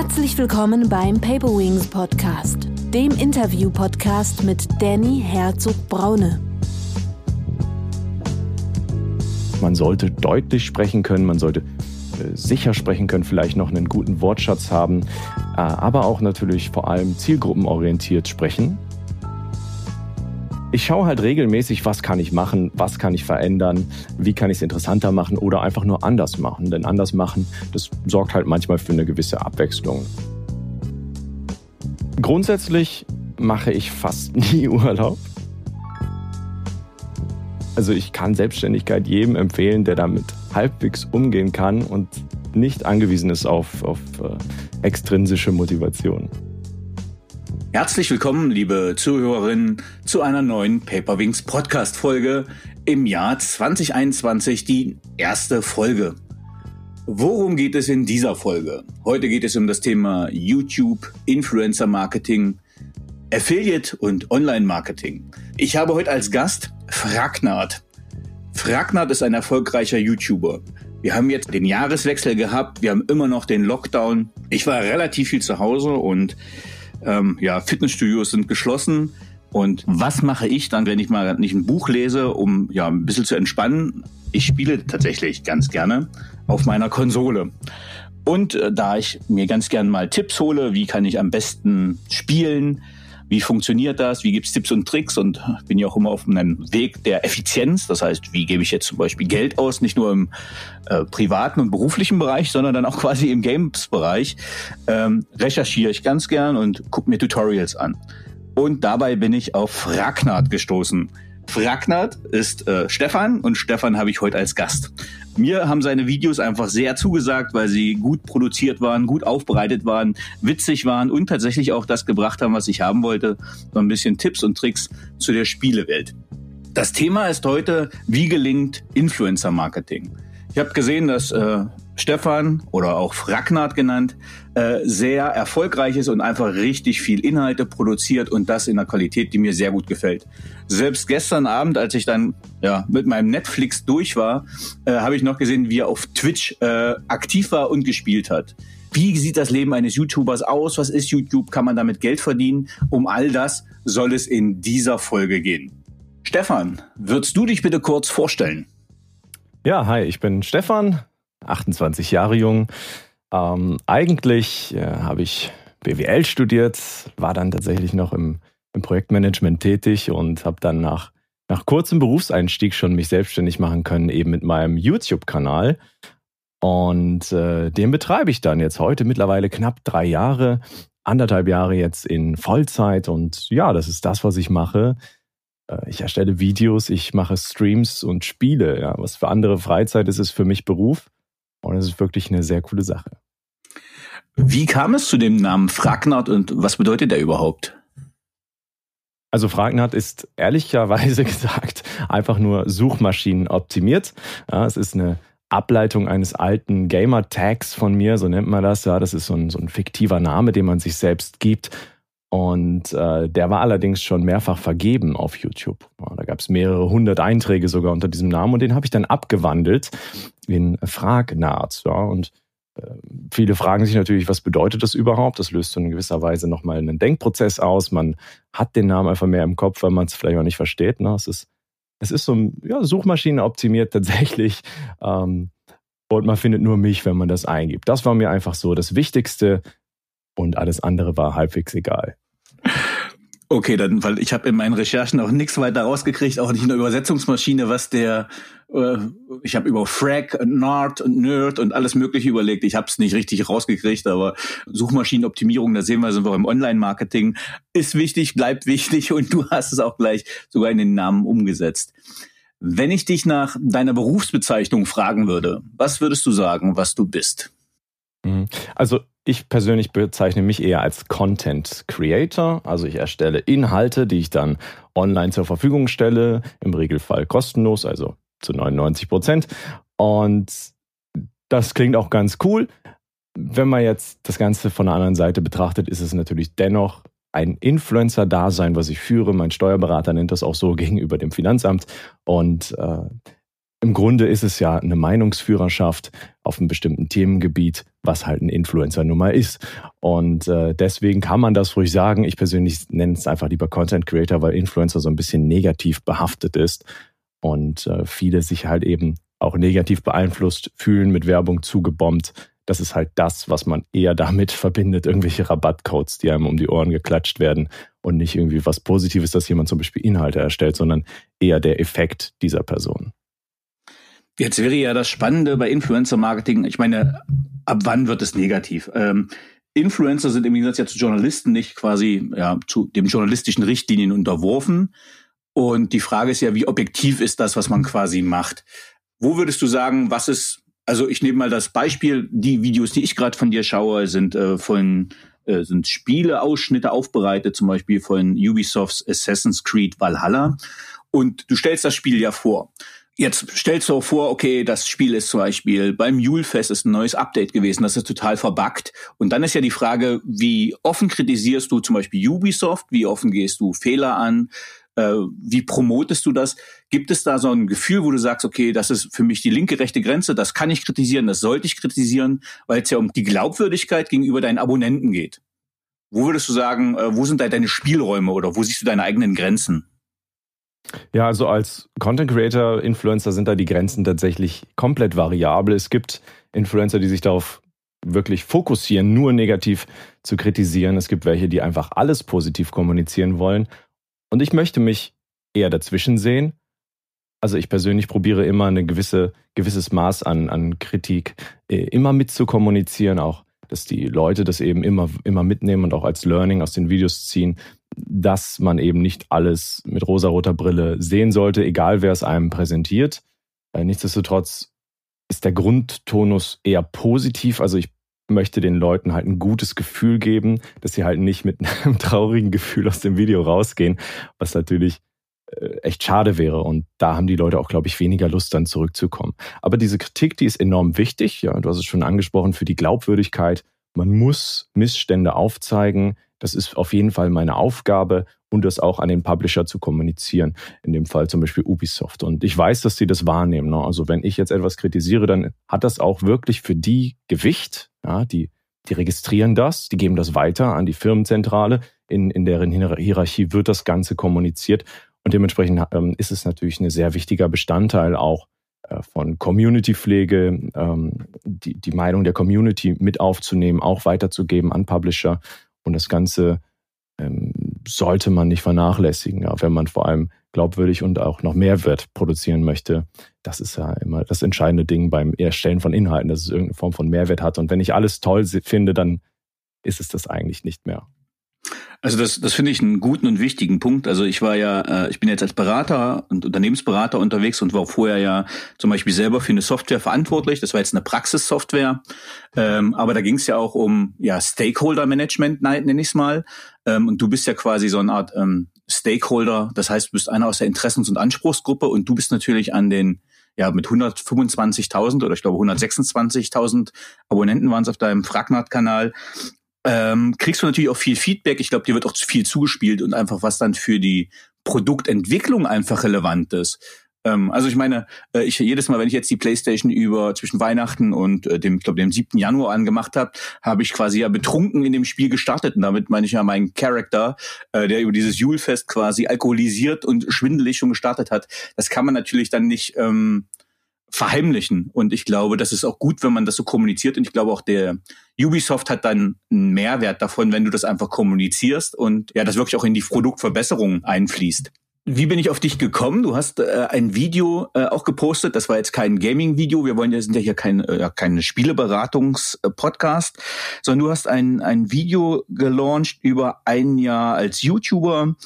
Herzlich willkommen beim Paper Wings Podcast, dem Interview-Podcast mit Danny Herzog-Braune. Man sollte deutlich sprechen können, man sollte äh, sicher sprechen können, vielleicht noch einen guten Wortschatz haben, äh, aber auch natürlich vor allem zielgruppenorientiert sprechen. Ich schaue halt regelmäßig, was kann ich machen, was kann ich verändern, wie kann ich es interessanter machen oder einfach nur anders machen. Denn anders machen, das sorgt halt manchmal für eine gewisse Abwechslung. Grundsätzlich mache ich fast nie Urlaub. Also ich kann Selbstständigkeit jedem empfehlen, der damit halbwegs umgehen kann und nicht angewiesen ist auf, auf äh, extrinsische Motivation. Herzlich willkommen, liebe Zuhörerinnen, zu einer neuen Paperwings Podcast Folge im Jahr 2021, die erste Folge. Worum geht es in dieser Folge? Heute geht es um das Thema YouTube, Influencer Marketing, Affiliate und Online Marketing. Ich habe heute als Gast Fragnard. Fragnard ist ein erfolgreicher YouTuber. Wir haben jetzt den Jahreswechsel gehabt, wir haben immer noch den Lockdown. Ich war relativ viel zu Hause und ähm, ja, Fitnessstudios sind geschlossen. Und was mache ich dann, wenn ich mal nicht ein Buch lese, um ja ein bisschen zu entspannen? Ich spiele tatsächlich ganz gerne auf meiner Konsole. Und äh, da ich mir ganz gern mal Tipps hole, wie kann ich am besten spielen, wie funktioniert das, wie gibt's Tipps und Tricks und bin ja auch immer auf einem Weg der Effizienz. Das heißt, wie gebe ich jetzt zum Beispiel Geld aus, nicht nur im äh, privaten und beruflichen Bereich, sondern dann auch quasi im Games-Bereich, ähm, recherchiere ich ganz gern und gucke mir Tutorials an. Und dabei bin ich auf Ragnard gestoßen. Fragnard ist äh, Stefan und Stefan habe ich heute als Gast. Mir haben seine Videos einfach sehr zugesagt, weil sie gut produziert waren, gut aufbereitet waren, witzig waren und tatsächlich auch das gebracht haben, was ich haben wollte. So ein bisschen Tipps und Tricks zu der Spielewelt. Das Thema ist heute, wie gelingt Influencer Marketing. Ich habe gesehen, dass äh, Stefan oder auch Fragnard genannt äh, sehr erfolgreich ist und einfach richtig viel Inhalte produziert und das in einer Qualität, die mir sehr gut gefällt. Selbst gestern Abend, als ich dann ja mit meinem Netflix durch war, äh, habe ich noch gesehen, wie er auf Twitch äh, aktiv war und gespielt hat. Wie sieht das Leben eines YouTubers aus? Was ist YouTube? Kann man damit Geld verdienen? Um all das soll es in dieser Folge gehen. Stefan, würdest du dich bitte kurz vorstellen? Ja, hi, ich bin Stefan, 28 Jahre jung. Ähm, eigentlich äh, habe ich BWL studiert, war dann tatsächlich noch im, im Projektmanagement tätig und habe dann nach, nach kurzem Berufseinstieg schon mich selbstständig machen können, eben mit meinem YouTube-Kanal. Und äh, den betreibe ich dann jetzt heute mittlerweile knapp drei Jahre, anderthalb Jahre jetzt in Vollzeit. Und ja, das ist das, was ich mache. Äh, ich erstelle Videos, ich mache Streams und Spiele. Ja. Was für andere Freizeit ist, ist für mich Beruf. Und es ist wirklich eine sehr coole Sache. Wie kam es zu dem Namen Fragnard und was bedeutet der überhaupt? Also Fragnard ist ehrlicherweise gesagt einfach nur Suchmaschinen optimiert. Ja, es ist eine Ableitung eines alten Gamer-Tags von mir, so nennt man das. Ja, das ist so ein, so ein fiktiver Name, den man sich selbst gibt. Und äh, der war allerdings schon mehrfach vergeben auf YouTube. Da gab es mehrere hundert Einträge sogar unter diesem Namen und den habe ich dann abgewandelt in Fragnard. Ja, und äh, viele fragen sich natürlich, was bedeutet das überhaupt? Das löst so in gewisser Weise nochmal einen Denkprozess aus. Man hat den Namen einfach mehr im Kopf, weil man es vielleicht auch nicht versteht. Ne? Es ist, es ist so ja, Suchmaschine optimiert tatsächlich. Ähm, und man findet nur mich, wenn man das eingibt. Das war mir einfach so das Wichtigste und alles andere war halbwegs egal. Okay, dann, weil ich habe in meinen Recherchen auch nichts weiter rausgekriegt, auch nicht in der Übersetzungsmaschine, was der, äh, ich habe über Frag, Nard und Nerd und alles Mögliche überlegt. Ich habe es nicht richtig rausgekriegt, aber Suchmaschinenoptimierung, da sehen wir, sind wir im Online-Marketing, ist wichtig, bleibt wichtig und du hast es auch gleich sogar in den Namen umgesetzt. Wenn ich dich nach deiner Berufsbezeichnung fragen würde, was würdest du sagen, was du bist? Mhm. Also ich persönlich bezeichne mich eher als Content Creator. Also ich erstelle Inhalte, die ich dann online zur Verfügung stelle, im Regelfall kostenlos, also zu 99 Prozent. Und das klingt auch ganz cool. Wenn man jetzt das Ganze von der anderen Seite betrachtet, ist es natürlich dennoch ein Influencer-Dasein, was ich führe. Mein Steuerberater nennt das auch so gegenüber dem Finanzamt. Und äh, im Grunde ist es ja eine Meinungsführerschaft auf einem bestimmten Themengebiet, was halt ein Influencer nun mal ist. Und äh, deswegen kann man das ruhig sagen. Ich persönlich nenne es einfach lieber Content Creator, weil Influencer so ein bisschen negativ behaftet ist und äh, viele sich halt eben auch negativ beeinflusst fühlen, mit Werbung zugebombt. Das ist halt das, was man eher damit verbindet, irgendwelche Rabattcodes, die einem um die Ohren geklatscht werden und nicht irgendwie was Positives, dass jemand zum Beispiel Inhalte erstellt, sondern eher der Effekt dieser Person. Jetzt wäre ja das Spannende bei Influencer-Marketing, ich meine, ab wann wird es negativ? Ähm, Influencer sind im Gegensatz ja zu Journalisten nicht quasi ja, zu den journalistischen Richtlinien unterworfen. Und die Frage ist ja, wie objektiv ist das, was man quasi macht? Wo würdest du sagen, was ist, also ich nehme mal das Beispiel, die Videos, die ich gerade von dir schaue, sind äh, von äh, sind Spieleausschnitte aufbereitet, zum Beispiel von Ubisofts Assassin's Creed Valhalla. Und du stellst das Spiel ja vor. Jetzt stellst du auch vor, okay, das Spiel ist zum Beispiel beim Julefest ist ein neues Update gewesen, das ist total verbuggt. Und dann ist ja die Frage, wie offen kritisierst du zum Beispiel Ubisoft, wie offen gehst du Fehler an, äh, wie promotest du das? Gibt es da so ein Gefühl, wo du sagst, okay, das ist für mich die linke rechte Grenze, das kann ich kritisieren, das sollte ich kritisieren, weil es ja um die Glaubwürdigkeit gegenüber deinen Abonnenten geht. Wo würdest du sagen, äh, wo sind da deine Spielräume oder wo siehst du deine eigenen Grenzen? Ja, also als Content Creator, Influencer sind da die Grenzen tatsächlich komplett variabel. Es gibt Influencer, die sich darauf wirklich fokussieren, nur negativ zu kritisieren. Es gibt welche, die einfach alles positiv kommunizieren wollen. Und ich möchte mich eher dazwischen sehen. Also ich persönlich probiere immer ein gewisse, gewisses Maß an, an Kritik äh, immer mit zu kommunizieren, auch dass die Leute das eben immer, immer mitnehmen und auch als Learning aus den Videos ziehen dass man eben nicht alles mit rosaroter Brille sehen sollte, egal wer es einem präsentiert. Äh, nichtsdestotrotz ist der Grundtonus eher positiv. Also ich möchte den Leuten halt ein gutes Gefühl geben, dass sie halt nicht mit einem traurigen Gefühl aus dem Video rausgehen, was natürlich äh, echt schade wäre. Und da haben die Leute auch, glaube ich, weniger Lust, dann zurückzukommen. Aber diese Kritik, die ist enorm wichtig. Ja, du hast es schon angesprochen, für die Glaubwürdigkeit. Man muss Missstände aufzeigen. Das ist auf jeden Fall meine Aufgabe und das auch an den Publisher zu kommunizieren. In dem Fall zum Beispiel Ubisoft. Und ich weiß, dass sie das wahrnehmen. Ne? Also wenn ich jetzt etwas kritisiere, dann hat das auch wirklich für die Gewicht. Ja, die, die registrieren das, die geben das weiter an die Firmenzentrale. In, in deren Hierarchie wird das Ganze kommuniziert. Und dementsprechend ähm, ist es natürlich ein sehr wichtiger Bestandteil auch von Community-Pflege, ähm, die, die Meinung der Community mit aufzunehmen, auch weiterzugeben an Publisher und das Ganze ähm, sollte man nicht vernachlässigen, ja, wenn man vor allem glaubwürdig und auch noch Mehrwert produzieren möchte. Das ist ja immer das entscheidende Ding beim Erstellen von Inhalten, dass es irgendeine Form von Mehrwert hat. Und wenn ich alles toll finde, dann ist es das eigentlich nicht mehr. Also das, das finde ich einen guten und wichtigen Punkt. Also ich war ja, äh, ich bin jetzt als Berater und Unternehmensberater unterwegs und war vorher ja zum Beispiel selber für eine Software verantwortlich. Das war jetzt eine Praxissoftware. Ähm, aber da ging es ja auch um ja Stakeholder-Management, nenne ich es mal. Ähm, und du bist ja quasi so eine Art ähm, Stakeholder. Das heißt, du bist einer aus der Interessens- und Anspruchsgruppe und du bist natürlich an den ja, mit 125.000 oder ich glaube 126.000 Abonnenten waren es auf deinem Fragnat-Kanal ähm, kriegst du natürlich auch viel Feedback. Ich glaube, dir wird auch viel zugespielt und einfach was dann für die Produktentwicklung einfach relevant ist. Ähm, also ich meine, äh, ich jedes Mal, wenn ich jetzt die PlayStation über zwischen Weihnachten und äh, dem, ich glaube, dem 7. Januar angemacht habe, habe ich quasi ja betrunken in dem Spiel gestartet. Und damit meine ich ja meinen Charakter, äh, der über dieses Julefest quasi alkoholisiert und schwindelig schon gestartet hat. Das kann man natürlich dann nicht ähm, verheimlichen. Und ich glaube, das ist auch gut, wenn man das so kommuniziert. Und ich glaube auch der Ubisoft hat dann einen Mehrwert davon, wenn du das einfach kommunizierst und ja, das wirklich auch in die Produktverbesserung einfließt. Wie bin ich auf dich gekommen? Du hast äh, ein Video äh, auch gepostet. Das war jetzt kein Gaming-Video. Wir wollen ja sind ja hier kein äh, keine Spieleberatungs-Podcast, sondern du hast ein ein Video gelauncht über ein Jahr als YouTuber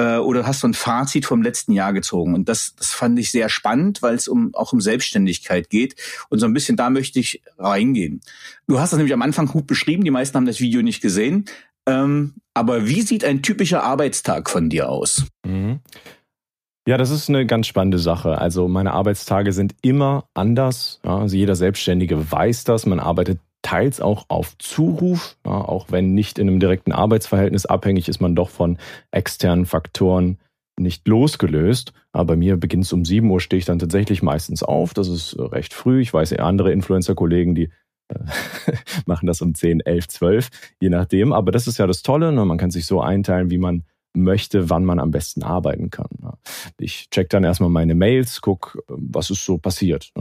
äh, oder hast du ein Fazit vom letzten Jahr gezogen. Und das, das fand ich sehr spannend, weil es um, auch um Selbstständigkeit geht. Und so ein bisschen da möchte ich reingehen. Du hast das nämlich am Anfang gut beschrieben, die meisten haben das Video nicht gesehen. Ähm, aber wie sieht ein typischer Arbeitstag von dir aus? Mhm. Ja, das ist eine ganz spannende Sache. Also meine Arbeitstage sind immer anders. Ja, also jeder Selbstständige weiß das. Man arbeitet teils auch auf Zuruf, ja, auch wenn nicht in einem direkten Arbeitsverhältnis abhängig ist man doch von externen Faktoren nicht losgelöst. Aber bei mir beginnt es um 7 Uhr, stehe ich dann tatsächlich meistens auf. Das ist recht früh. Ich weiß, andere Influencer-Kollegen, die äh, machen das um 10, 11, 12, je nachdem. Aber das ist ja das Tolle. Ne? Man kann sich so einteilen, wie man möchte, wann man am besten arbeiten kann. Ich check dann erstmal meine Mails, guck, was ist so passiert.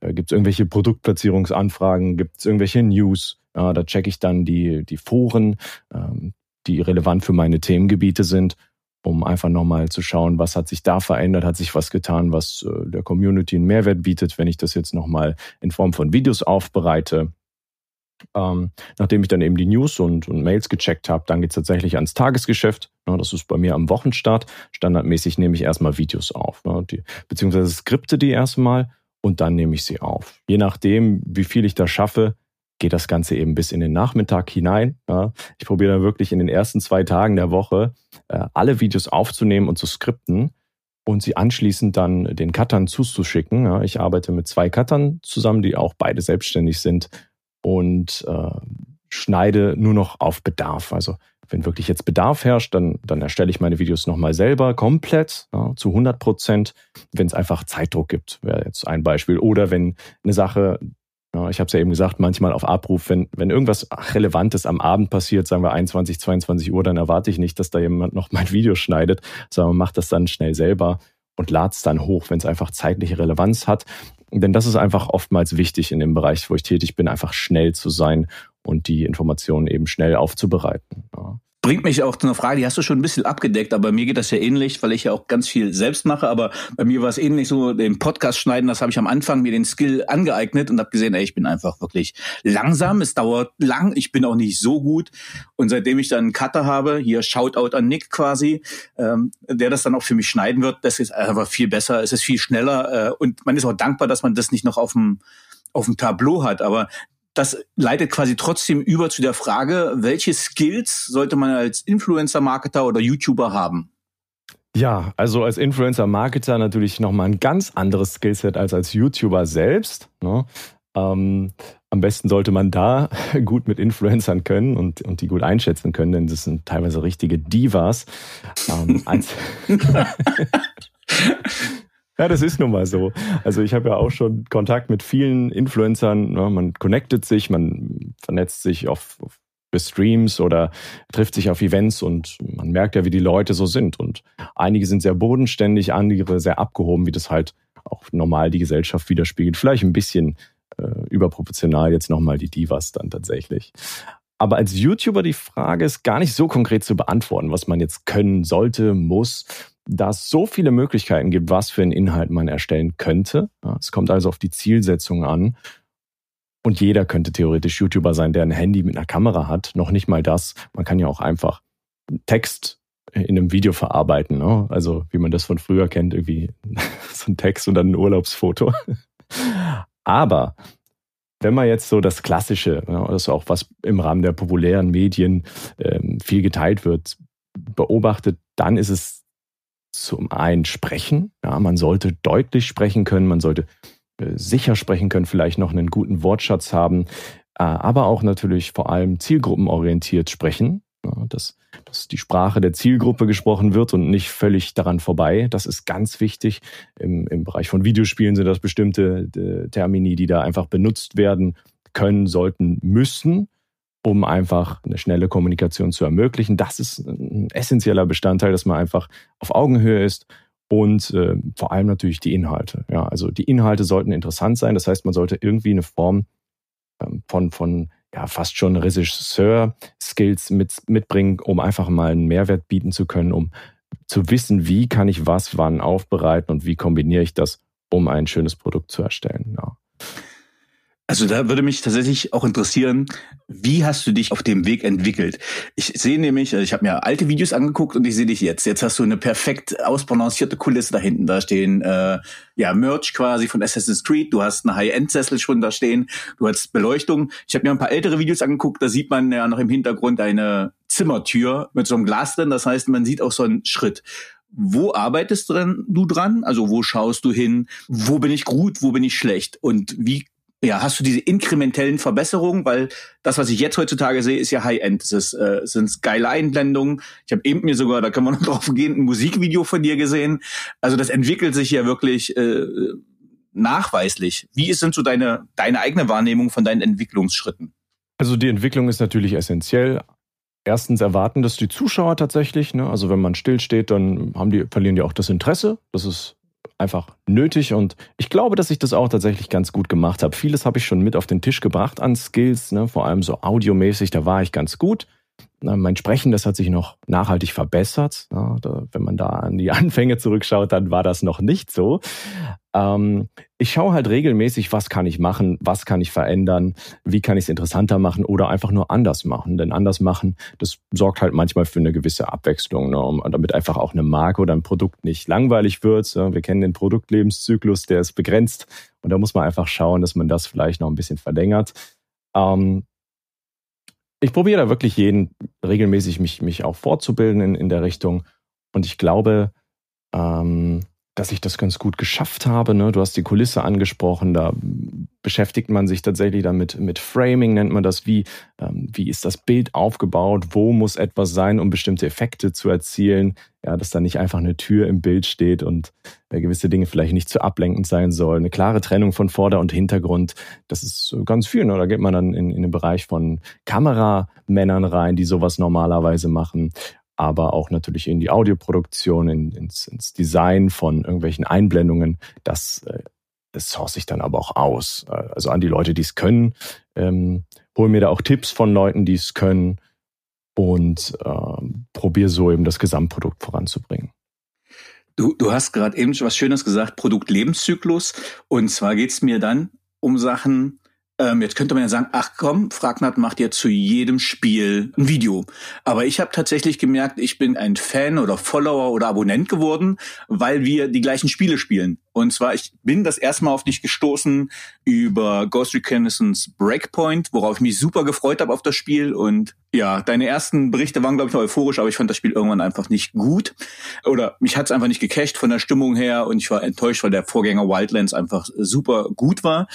Äh, gibt es irgendwelche Produktplatzierungsanfragen, gibt es irgendwelche News? Da check ich dann die, die Foren, ähm, die relevant für meine Themengebiete sind, um einfach nochmal zu schauen, was hat sich da verändert, hat sich was getan, was äh, der Community einen Mehrwert bietet, wenn ich das jetzt nochmal in Form von Videos aufbereite ähm, nachdem ich dann eben die News und, und Mails gecheckt habe, dann geht es tatsächlich ans Tagesgeschäft. Ja, das ist bei mir am Wochenstart. Standardmäßig nehme ich erstmal Videos auf, ne, die, beziehungsweise skripte die erstmal und dann nehme ich sie auf. Je nachdem, wie viel ich da schaffe, geht das Ganze eben bis in den Nachmittag hinein. Ja. Ich probiere dann wirklich in den ersten zwei Tagen der Woche äh, alle Videos aufzunehmen und zu skripten und sie anschließend dann den Cuttern zuzuschicken. Ja. Ich arbeite mit zwei Cuttern zusammen, die auch beide selbstständig sind und äh, schneide nur noch auf Bedarf. Also wenn wirklich jetzt Bedarf herrscht, dann, dann erstelle ich meine Videos nochmal selber komplett ja, zu 100 Prozent, wenn es einfach Zeitdruck gibt, wäre jetzt ein Beispiel. Oder wenn eine Sache, ja, ich habe es ja eben gesagt, manchmal auf Abruf, wenn, wenn irgendwas Relevantes am Abend passiert, sagen wir 21, 22 Uhr, dann erwarte ich nicht, dass da jemand noch mein Video schneidet, sondern man macht das dann schnell selber und lad es dann hoch, wenn es einfach zeitliche Relevanz hat. Denn das ist einfach oftmals wichtig in dem Bereich, wo ich tätig bin, einfach schnell zu sein und die Informationen eben schnell aufzubereiten. Ja bringt mich auch zu einer Frage, die hast du schon ein bisschen abgedeckt, aber mir geht das ja ähnlich, weil ich ja auch ganz viel selbst mache, aber bei mir war es ähnlich so, den Podcast schneiden, das habe ich am Anfang mir den Skill angeeignet und habe gesehen, ey, ich bin einfach wirklich langsam, es dauert lang, ich bin auch nicht so gut und seitdem ich dann einen Cutter habe, hier Shoutout an Nick quasi, ähm, der das dann auch für mich schneiden wird, das ist einfach viel besser, es ist viel schneller äh, und man ist auch dankbar, dass man das nicht noch auf dem auf dem Tableau hat, aber das leitet quasi trotzdem über zu der Frage, welche Skills sollte man als Influencer-Marketer oder YouTuber haben? Ja, also als Influencer-Marketer natürlich nochmal ein ganz anderes Skillset als als YouTuber selbst. Ne? Ähm, am besten sollte man da gut mit Influencern können und, und die gut einschätzen können, denn das sind teilweise richtige Divas. Ähm, Ja, das ist nun mal so. Also ich habe ja auch schon Kontakt mit vielen Influencern. Man connectet sich, man vernetzt sich auf, auf Streams oder trifft sich auf Events und man merkt ja, wie die Leute so sind. Und einige sind sehr bodenständig, andere sehr abgehoben, wie das halt auch normal die Gesellschaft widerspiegelt. Vielleicht ein bisschen äh, überproportional jetzt nochmal die Divas dann tatsächlich. Aber als YouTuber die Frage ist gar nicht so konkret zu beantworten, was man jetzt können sollte, muss da es so viele Möglichkeiten gibt, was für einen Inhalt man erstellen könnte. Ja, es kommt also auf die Zielsetzung an. Und jeder könnte theoretisch YouTuber sein, der ein Handy mit einer Kamera hat. Noch nicht mal das. Man kann ja auch einfach Text in einem Video verarbeiten. Ne? Also wie man das von früher kennt, irgendwie so ein Text und dann ein Urlaubsfoto. Aber wenn man jetzt so das Klassische, das ist auch was im Rahmen der populären Medien ähm, viel geteilt wird, beobachtet, dann ist es zum einen sprechen. Ja, man sollte deutlich sprechen können, man sollte äh, sicher sprechen können, vielleicht noch einen guten Wortschatz haben, äh, aber auch natürlich vor allem zielgruppenorientiert sprechen. Dass, dass die Sprache der Zielgruppe gesprochen wird und nicht völlig daran vorbei. Das ist ganz wichtig. Im, im Bereich von Videospielen sind das bestimmte äh, Termini, die da einfach benutzt werden können, sollten, müssen um einfach eine schnelle Kommunikation zu ermöglichen. Das ist ein essentieller Bestandteil, dass man einfach auf Augenhöhe ist und äh, vor allem natürlich die Inhalte. Ja, also die Inhalte sollten interessant sein. Das heißt, man sollte irgendwie eine Form ähm, von, von ja, fast schon Regisseur-Skills mit, mitbringen, um einfach mal einen Mehrwert bieten zu können, um zu wissen, wie kann ich was wann aufbereiten und wie kombiniere ich das, um ein schönes Produkt zu erstellen. Ja. Also da würde mich tatsächlich auch interessieren, wie hast du dich auf dem Weg entwickelt? Ich sehe nämlich, ich habe mir alte Videos angeguckt und ich sehe dich jetzt. Jetzt hast du eine perfekt ausbalancierte Kulisse da hinten. Da stehen äh, ja Merch quasi von Assassin's Creed. Du hast eine High-End-Sessel schon da stehen. Du hast Beleuchtung. Ich habe mir ein paar ältere Videos angeguckt. Da sieht man ja noch im Hintergrund eine Zimmertür mit so einem Glas drin. Das heißt, man sieht auch so einen Schritt wo arbeitest du dran? Also wo schaust du hin? Wo bin ich gut? Wo bin ich schlecht? Und wie ja, hast du diese inkrementellen Verbesserungen, weil das, was ich jetzt heutzutage sehe, ist ja High-End. Das ist, äh, sind geile Einblendungen. Ich habe eben mir sogar, da kann man noch drauf gehen, ein Musikvideo von dir gesehen. Also das entwickelt sich ja wirklich äh, nachweislich. Wie sind so deine, deine eigene Wahrnehmung von deinen Entwicklungsschritten? Also die Entwicklung ist natürlich essentiell. Erstens erwarten das die Zuschauer tatsächlich. Ne? Also wenn man stillsteht, dann haben die, verlieren die auch das Interesse. Das ist einfach nötig und ich glaube, dass ich das auch tatsächlich ganz gut gemacht habe. Vieles habe ich schon mit auf den Tisch gebracht an Skills, ne? vor allem so audiomäßig, da war ich ganz gut. Mein Sprechen, das hat sich noch nachhaltig verbessert. Da, wenn man da an die Anfänge zurückschaut, dann war das noch nicht so. Ähm, ich schaue halt regelmäßig, was kann ich machen, was kann ich verändern, wie kann ich es interessanter machen oder einfach nur anders machen. Denn anders machen, das sorgt halt manchmal für eine gewisse Abwechslung, ne, um, damit einfach auch eine Marke oder ein Produkt nicht langweilig wird. Ja, wir kennen den Produktlebenszyklus, der ist begrenzt und da muss man einfach schauen, dass man das vielleicht noch ein bisschen verlängert. Ähm, ich probiere da wirklich jeden regelmäßig mich, mich auch fortzubilden in, in der Richtung. Und ich glaube, ähm, dass ich das ganz gut geschafft habe. Ne? Du hast die Kulisse angesprochen, da beschäftigt man sich tatsächlich damit mit Framing, nennt man das. Wie, ähm, wie ist das Bild aufgebaut? Wo muss etwas sein, um bestimmte Effekte zu erzielen? Ja, dass da nicht einfach eine Tür im Bild steht und äh, gewisse Dinge vielleicht nicht zu ablenkend sein sollen. Eine klare Trennung von Vorder- und Hintergrund, das ist ganz viel. Ne? Da geht man dann in, in den Bereich von Kameramännern rein, die sowas normalerweise machen aber auch natürlich in die Audioproduktion, in, ins, ins Design von irgendwelchen Einblendungen. Das, äh, das source ich dann aber auch aus. Äh, also an die Leute, die es können. Ähm, hol mir da auch Tipps von Leuten, die es können und äh, probiere so eben das Gesamtprodukt voranzubringen. Du, du hast gerade eben was Schönes gesagt, Produktlebenszyklus. Und zwar geht's mir dann um Sachen, ähm, jetzt könnte man ja sagen, ach komm, Fragnat macht ja zu jedem Spiel ein Video. Aber ich habe tatsächlich gemerkt, ich bin ein Fan oder Follower oder Abonnent geworden, weil wir die gleichen Spiele spielen. Und zwar, ich bin das erste Mal auf dich gestoßen über Ghost Reconnaissance Breakpoint, worauf ich mich super gefreut habe auf das Spiel. Und ja, deine ersten Berichte waren, glaube ich, noch euphorisch, aber ich fand das Spiel irgendwann einfach nicht gut. Oder mich hat es einfach nicht gecached von der Stimmung her und ich war enttäuscht, weil der Vorgänger Wildlands einfach super gut war.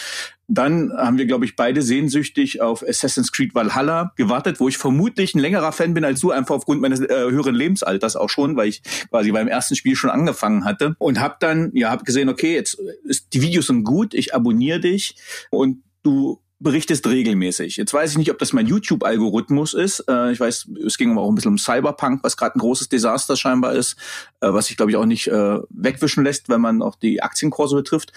Dann haben wir, glaube ich, beide sehnsüchtig auf Assassin's Creed Valhalla gewartet, wo ich vermutlich ein längerer Fan bin als du, einfach aufgrund meines äh, höheren Lebensalters auch schon, weil ich quasi beim ersten Spiel schon angefangen hatte. Und habe dann, ja, habe gesehen, okay, jetzt ist die Videos sind gut, ich abonniere dich und du berichtest regelmäßig. Jetzt weiß ich nicht, ob das mein YouTube-Algorithmus ist. Äh, ich weiß, es ging auch ein bisschen um Cyberpunk, was gerade ein großes Desaster scheinbar ist, äh, was sich, glaube ich, auch nicht äh, wegwischen lässt, wenn man auch die Aktienkurse betrifft.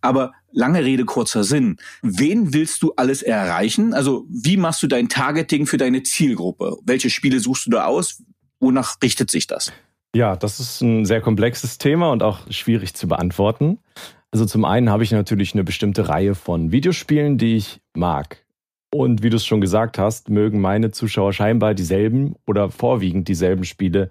Aber lange Rede, kurzer Sinn. Wen willst du alles erreichen? Also wie machst du dein Targeting für deine Zielgruppe? Welche Spiele suchst du da aus? Wonach richtet sich das? Ja, das ist ein sehr komplexes Thema und auch schwierig zu beantworten. Also zum einen habe ich natürlich eine bestimmte Reihe von Videospielen, die ich mag. Und wie du es schon gesagt hast, mögen meine Zuschauer scheinbar dieselben oder vorwiegend dieselben Spiele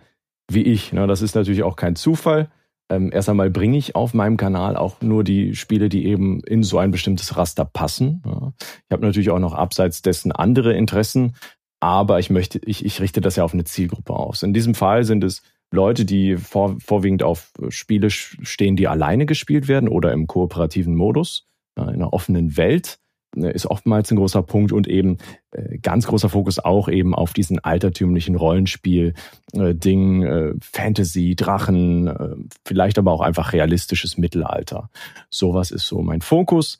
wie ich. Das ist natürlich auch kein Zufall. Ähm, erst einmal bringe ich auf meinem Kanal auch nur die Spiele, die eben in so ein bestimmtes Raster passen. Ich habe natürlich auch noch abseits dessen andere Interessen, aber ich möchte, ich, ich richte das ja auf eine Zielgruppe aus. In diesem Fall sind es Leute, die vor, vorwiegend auf Spiele stehen, die alleine gespielt werden oder im kooperativen Modus, in einer offenen Welt, ne, ist oftmals ein großer Punkt und eben äh, ganz großer Fokus auch eben auf diesen altertümlichen Rollenspiel-Ding, äh, Fantasy, Drachen, vielleicht aber auch einfach realistisches Mittelalter. Sowas ist so mein Fokus.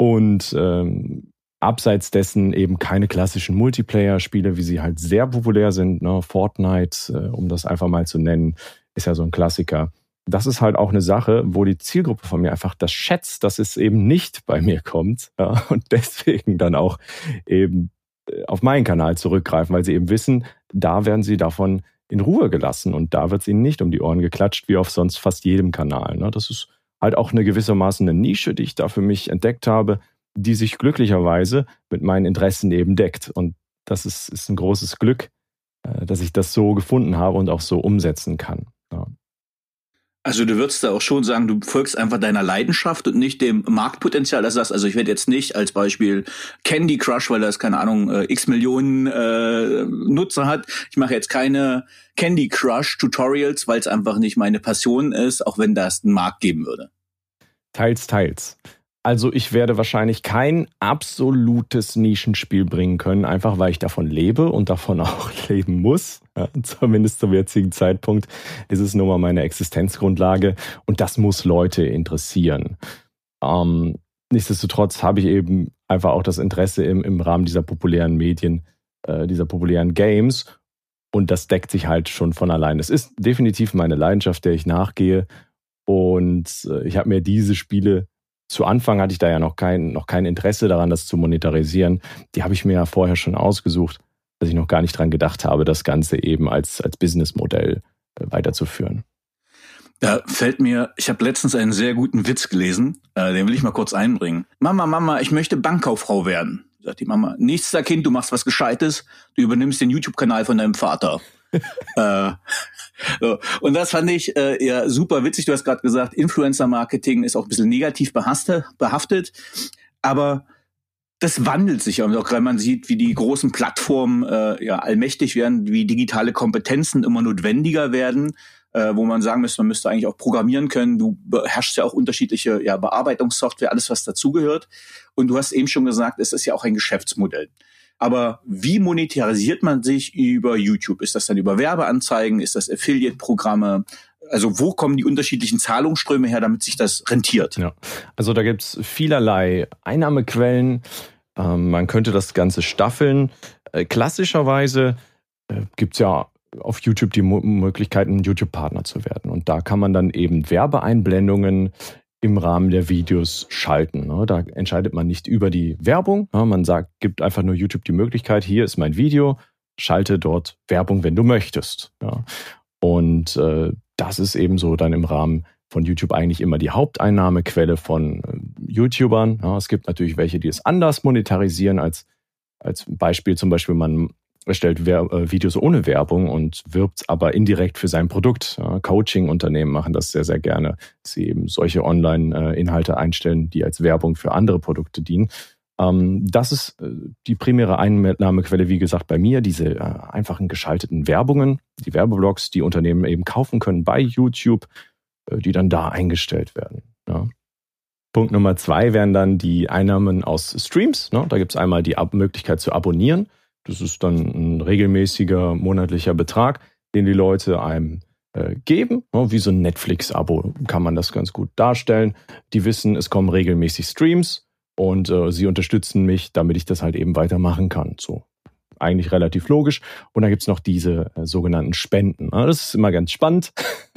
Und ähm, abseits dessen eben keine klassischen Multiplayer-Spiele, wie sie halt sehr populär sind. Ne? Fortnite, äh, um das einfach mal zu nennen, ist ja so ein Klassiker. Das ist halt auch eine Sache, wo die Zielgruppe von mir einfach das schätzt, dass es eben nicht bei mir kommt ja? und deswegen dann auch eben äh, auf meinen Kanal zurückgreifen, weil sie eben wissen, da werden sie davon in Ruhe gelassen und da wird es ihnen nicht um die Ohren geklatscht, wie auf sonst fast jedem Kanal. Ne? Das ist halt auch eine gewissermaßen eine Nische, die ich da für mich entdeckt habe, die sich glücklicherweise mit meinen Interessen eben deckt. Und das ist, ist ein großes Glück, äh, dass ich das so gefunden habe und auch so umsetzen kann. Ja. Also du würdest da auch schon sagen, du folgst einfach deiner Leidenschaft und nicht dem Marktpotenzial. Das heißt, also ich werde jetzt nicht als Beispiel Candy Crush, weil das keine Ahnung äh, x Millionen äh, Nutzer hat. Ich mache jetzt keine Candy Crush Tutorials, weil es einfach nicht meine Passion ist, auch wenn das einen Markt geben würde. Teils, teils. Also ich werde wahrscheinlich kein absolutes Nischenspiel bringen können, einfach weil ich davon lebe und davon auch leben muss. Ja, zumindest zum jetzigen Zeitpunkt ist es nun mal meine Existenzgrundlage und das muss Leute interessieren. Ähm, nichtsdestotrotz habe ich eben einfach auch das Interesse im, im Rahmen dieser populären Medien, äh, dieser populären Games und das deckt sich halt schon von allein. Es ist definitiv meine Leidenschaft, der ich nachgehe und äh, ich habe mir diese Spiele zu Anfang hatte ich da ja noch kein, noch kein Interesse daran, das zu monetarisieren. Die habe ich mir ja vorher schon ausgesucht, dass ich noch gar nicht dran gedacht habe, das Ganze eben als, als Businessmodell äh, weiterzuführen. Da fällt mir, ich habe letztens einen sehr guten Witz gelesen, äh, den will ich mal kurz einbringen. Mama, Mama, ich möchte Bankkauffrau werden. Sagt die Mama, nächster Kind, du machst was Gescheites, du übernimmst den YouTube-Kanal von deinem Vater. Äh, so. Und das fand ich äh, ja super witzig. Du hast gerade gesagt, Influencer-Marketing ist auch ein bisschen negativ behaftet, aber das wandelt sich auch, wenn man sieht, wie die großen Plattformen äh, ja allmächtig werden, wie digitale Kompetenzen immer notwendiger werden, äh, wo man sagen müsste, man müsste eigentlich auch programmieren können. Du beherrschst ja auch unterschiedliche ja, Bearbeitungssoftware, alles was dazugehört. Und du hast eben schon gesagt, es ist ja auch ein Geschäftsmodell. Aber wie monetarisiert man sich über YouTube? Ist das dann über Werbeanzeigen? Ist das Affiliate-Programme? Also wo kommen die unterschiedlichen Zahlungsströme her, damit sich das rentiert? Ja, also da gibt es vielerlei Einnahmequellen. Ähm, man könnte das Ganze staffeln. Äh, klassischerweise äh, gibt es ja auf YouTube die Möglichkeit, ein YouTube-Partner zu werden. Und da kann man dann eben Werbeeinblendungen im Rahmen der Videos schalten. Ne? Da entscheidet man nicht über die Werbung. Ne? Man sagt, gibt einfach nur YouTube die Möglichkeit, hier ist mein Video, schalte dort Werbung, wenn du möchtest. Und äh, das ist eben so dann im Rahmen von YouTube eigentlich immer die Haupteinnahmequelle von äh, YouTubern. es gibt natürlich welche, die es anders monetarisieren als als Beispiel zum Beispiel, man erstellt äh, Videos ohne Werbung und wirbt aber indirekt für sein Produkt. Coaching-Unternehmen machen das sehr, sehr gerne, sie eben solche Online-Inhalte einstellen, die als Werbung für andere Produkte dienen. Ähm, das ist äh, die primäre Einnahmequelle, wie gesagt, bei mir, diese äh, einfachen geschalteten Werbungen, die Werbeblogs, die Unternehmen eben kaufen können bei YouTube, die dann da eingestellt werden. Punkt Nummer zwei wären dann die Einnahmen aus Streams. Da gibt es einmal die Möglichkeit zu abonnieren. Das ist dann ein regelmäßiger monatlicher Betrag, den die Leute einem äh, geben. Wie so ein Netflix-Abo kann man das ganz gut darstellen. Die wissen, es kommen regelmäßig Streams und äh, sie unterstützen mich, damit ich das halt eben weitermachen kann. So eigentlich relativ logisch. Und dann gibt es noch diese äh, sogenannten Spenden. Das ist immer ganz spannend.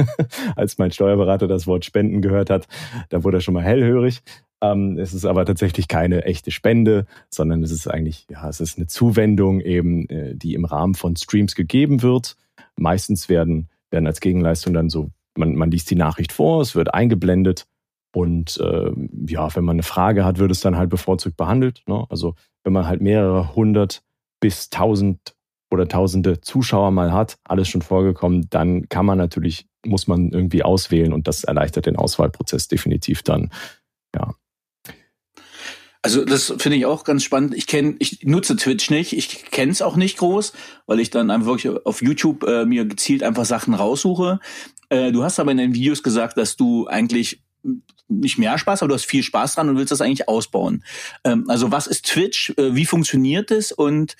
Als mein Steuerberater das Wort Spenden gehört hat, da wurde er schon mal hellhörig. Ähm, es ist aber tatsächlich keine echte Spende, sondern es ist eigentlich, ja, es ist eine Zuwendung eben, äh, die im Rahmen von Streams gegeben wird. Meistens werden, werden als Gegenleistung dann so, man, man liest die Nachricht vor, es wird eingeblendet und äh, ja, wenn man eine Frage hat, wird es dann halt bevorzugt behandelt. Ne? Also wenn man halt mehrere hundert bis tausend oder tausende Zuschauer mal hat, alles schon vorgekommen, dann kann man natürlich, muss man irgendwie auswählen und das erleichtert den Auswahlprozess definitiv dann. Ja, also das finde ich auch ganz spannend. Ich kenne, ich nutze Twitch nicht, ich kenne es auch nicht groß, weil ich dann einfach wirklich auf YouTube äh, mir gezielt einfach Sachen raussuche. Äh, du hast aber in den Videos gesagt, dass du eigentlich nicht mehr Spaß, aber du hast viel Spaß dran und willst das eigentlich ausbauen. Ähm, also was ist Twitch? Äh, wie funktioniert es? Und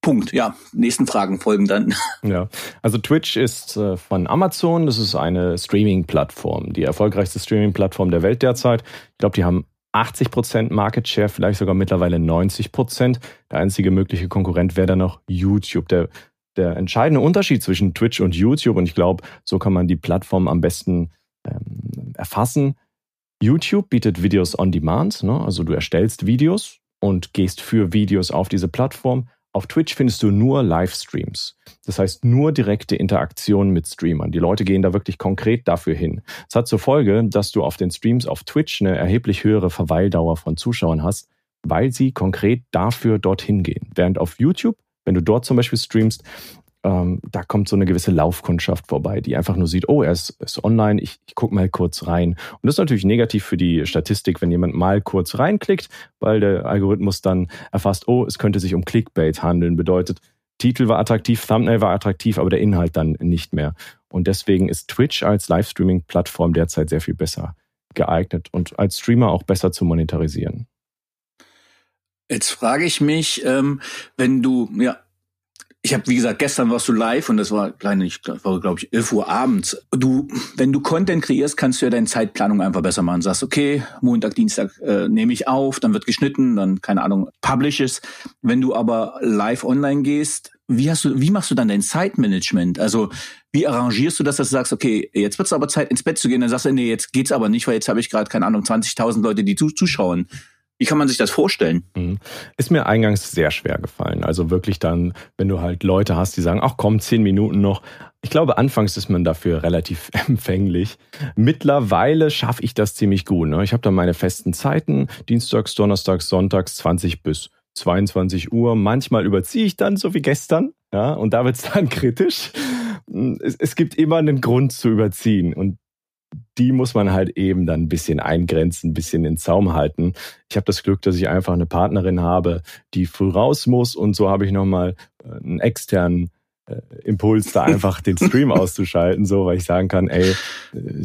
Punkt. Ja, nächsten Fragen folgen dann. Ja, also Twitch ist äh, von Amazon. Das ist eine Streaming-Plattform, die erfolgreichste Streaming-Plattform der Welt derzeit. Ich glaube, die haben 80% Market Share, vielleicht sogar mittlerweile 90%. Der einzige mögliche Konkurrent wäre dann noch YouTube. Der, der entscheidende Unterschied zwischen Twitch und YouTube, und ich glaube, so kann man die Plattform am besten ähm, erfassen. YouTube bietet Videos on Demand, ne? also du erstellst Videos und gehst für Videos auf diese Plattform. Auf Twitch findest du nur Livestreams. Das heißt nur direkte Interaktion mit Streamern. Die Leute gehen da wirklich konkret dafür hin. Es hat zur Folge, dass du auf den Streams auf Twitch eine erheblich höhere Verweildauer von Zuschauern hast, weil sie konkret dafür dorthin gehen. Während auf YouTube, wenn du dort zum Beispiel streamst, ähm, da kommt so eine gewisse Laufkundschaft vorbei, die einfach nur sieht, oh, er ist, ist online, ich, ich gucke mal kurz rein. Und das ist natürlich negativ für die Statistik, wenn jemand mal kurz reinklickt, weil der Algorithmus dann erfasst, oh, es könnte sich um Clickbait handeln. Bedeutet, Titel war attraktiv, Thumbnail war attraktiv, aber der Inhalt dann nicht mehr. Und deswegen ist Twitch als Livestreaming-Plattform derzeit sehr viel besser geeignet und als Streamer auch besser zu monetarisieren. Jetzt frage ich mich, ähm, wenn du, ja, ich habe, wie gesagt, gestern warst du live und das war war, glaube ich, 11 Uhr abends. Du, wenn du Content kreierst, kannst du ja deine Zeitplanung einfach besser machen. Sagst, okay, Montag, Dienstag äh, nehme ich auf, dann wird geschnitten, dann, keine Ahnung, publishes. Wenn du aber live online gehst, wie hast du, wie machst du dann dein Zeitmanagement? Also, wie arrangierst du das, dass du sagst, okay, jetzt wird es aber Zeit, ins Bett zu gehen, dann sagst du, nee, jetzt geht's aber nicht, weil jetzt habe ich gerade, keine Ahnung, 20.000 Leute, die zuschauen. Wie kann man sich das vorstellen? Mhm. Ist mir eingangs sehr schwer gefallen. Also wirklich dann, wenn du halt Leute hast, die sagen, ach komm, zehn Minuten noch. Ich glaube, anfangs ist man dafür relativ empfänglich. Mittlerweile schaffe ich das ziemlich gut. Ne? Ich habe dann meine festen Zeiten, Dienstags, Donnerstags, Sonntags, 20 bis 22 Uhr. Manchmal überziehe ich dann, so wie gestern. Ja, und da wird es dann kritisch. Es, es gibt immer einen Grund zu überziehen. Und die muss man halt eben dann ein bisschen eingrenzen, ein bisschen in Zaum halten. Ich habe das Glück, dass ich einfach eine Partnerin habe, die früh raus muss und so habe ich nochmal äh, einen externen äh, Impuls, da einfach den Stream auszuschalten, so, weil ich sagen kann, ey, äh,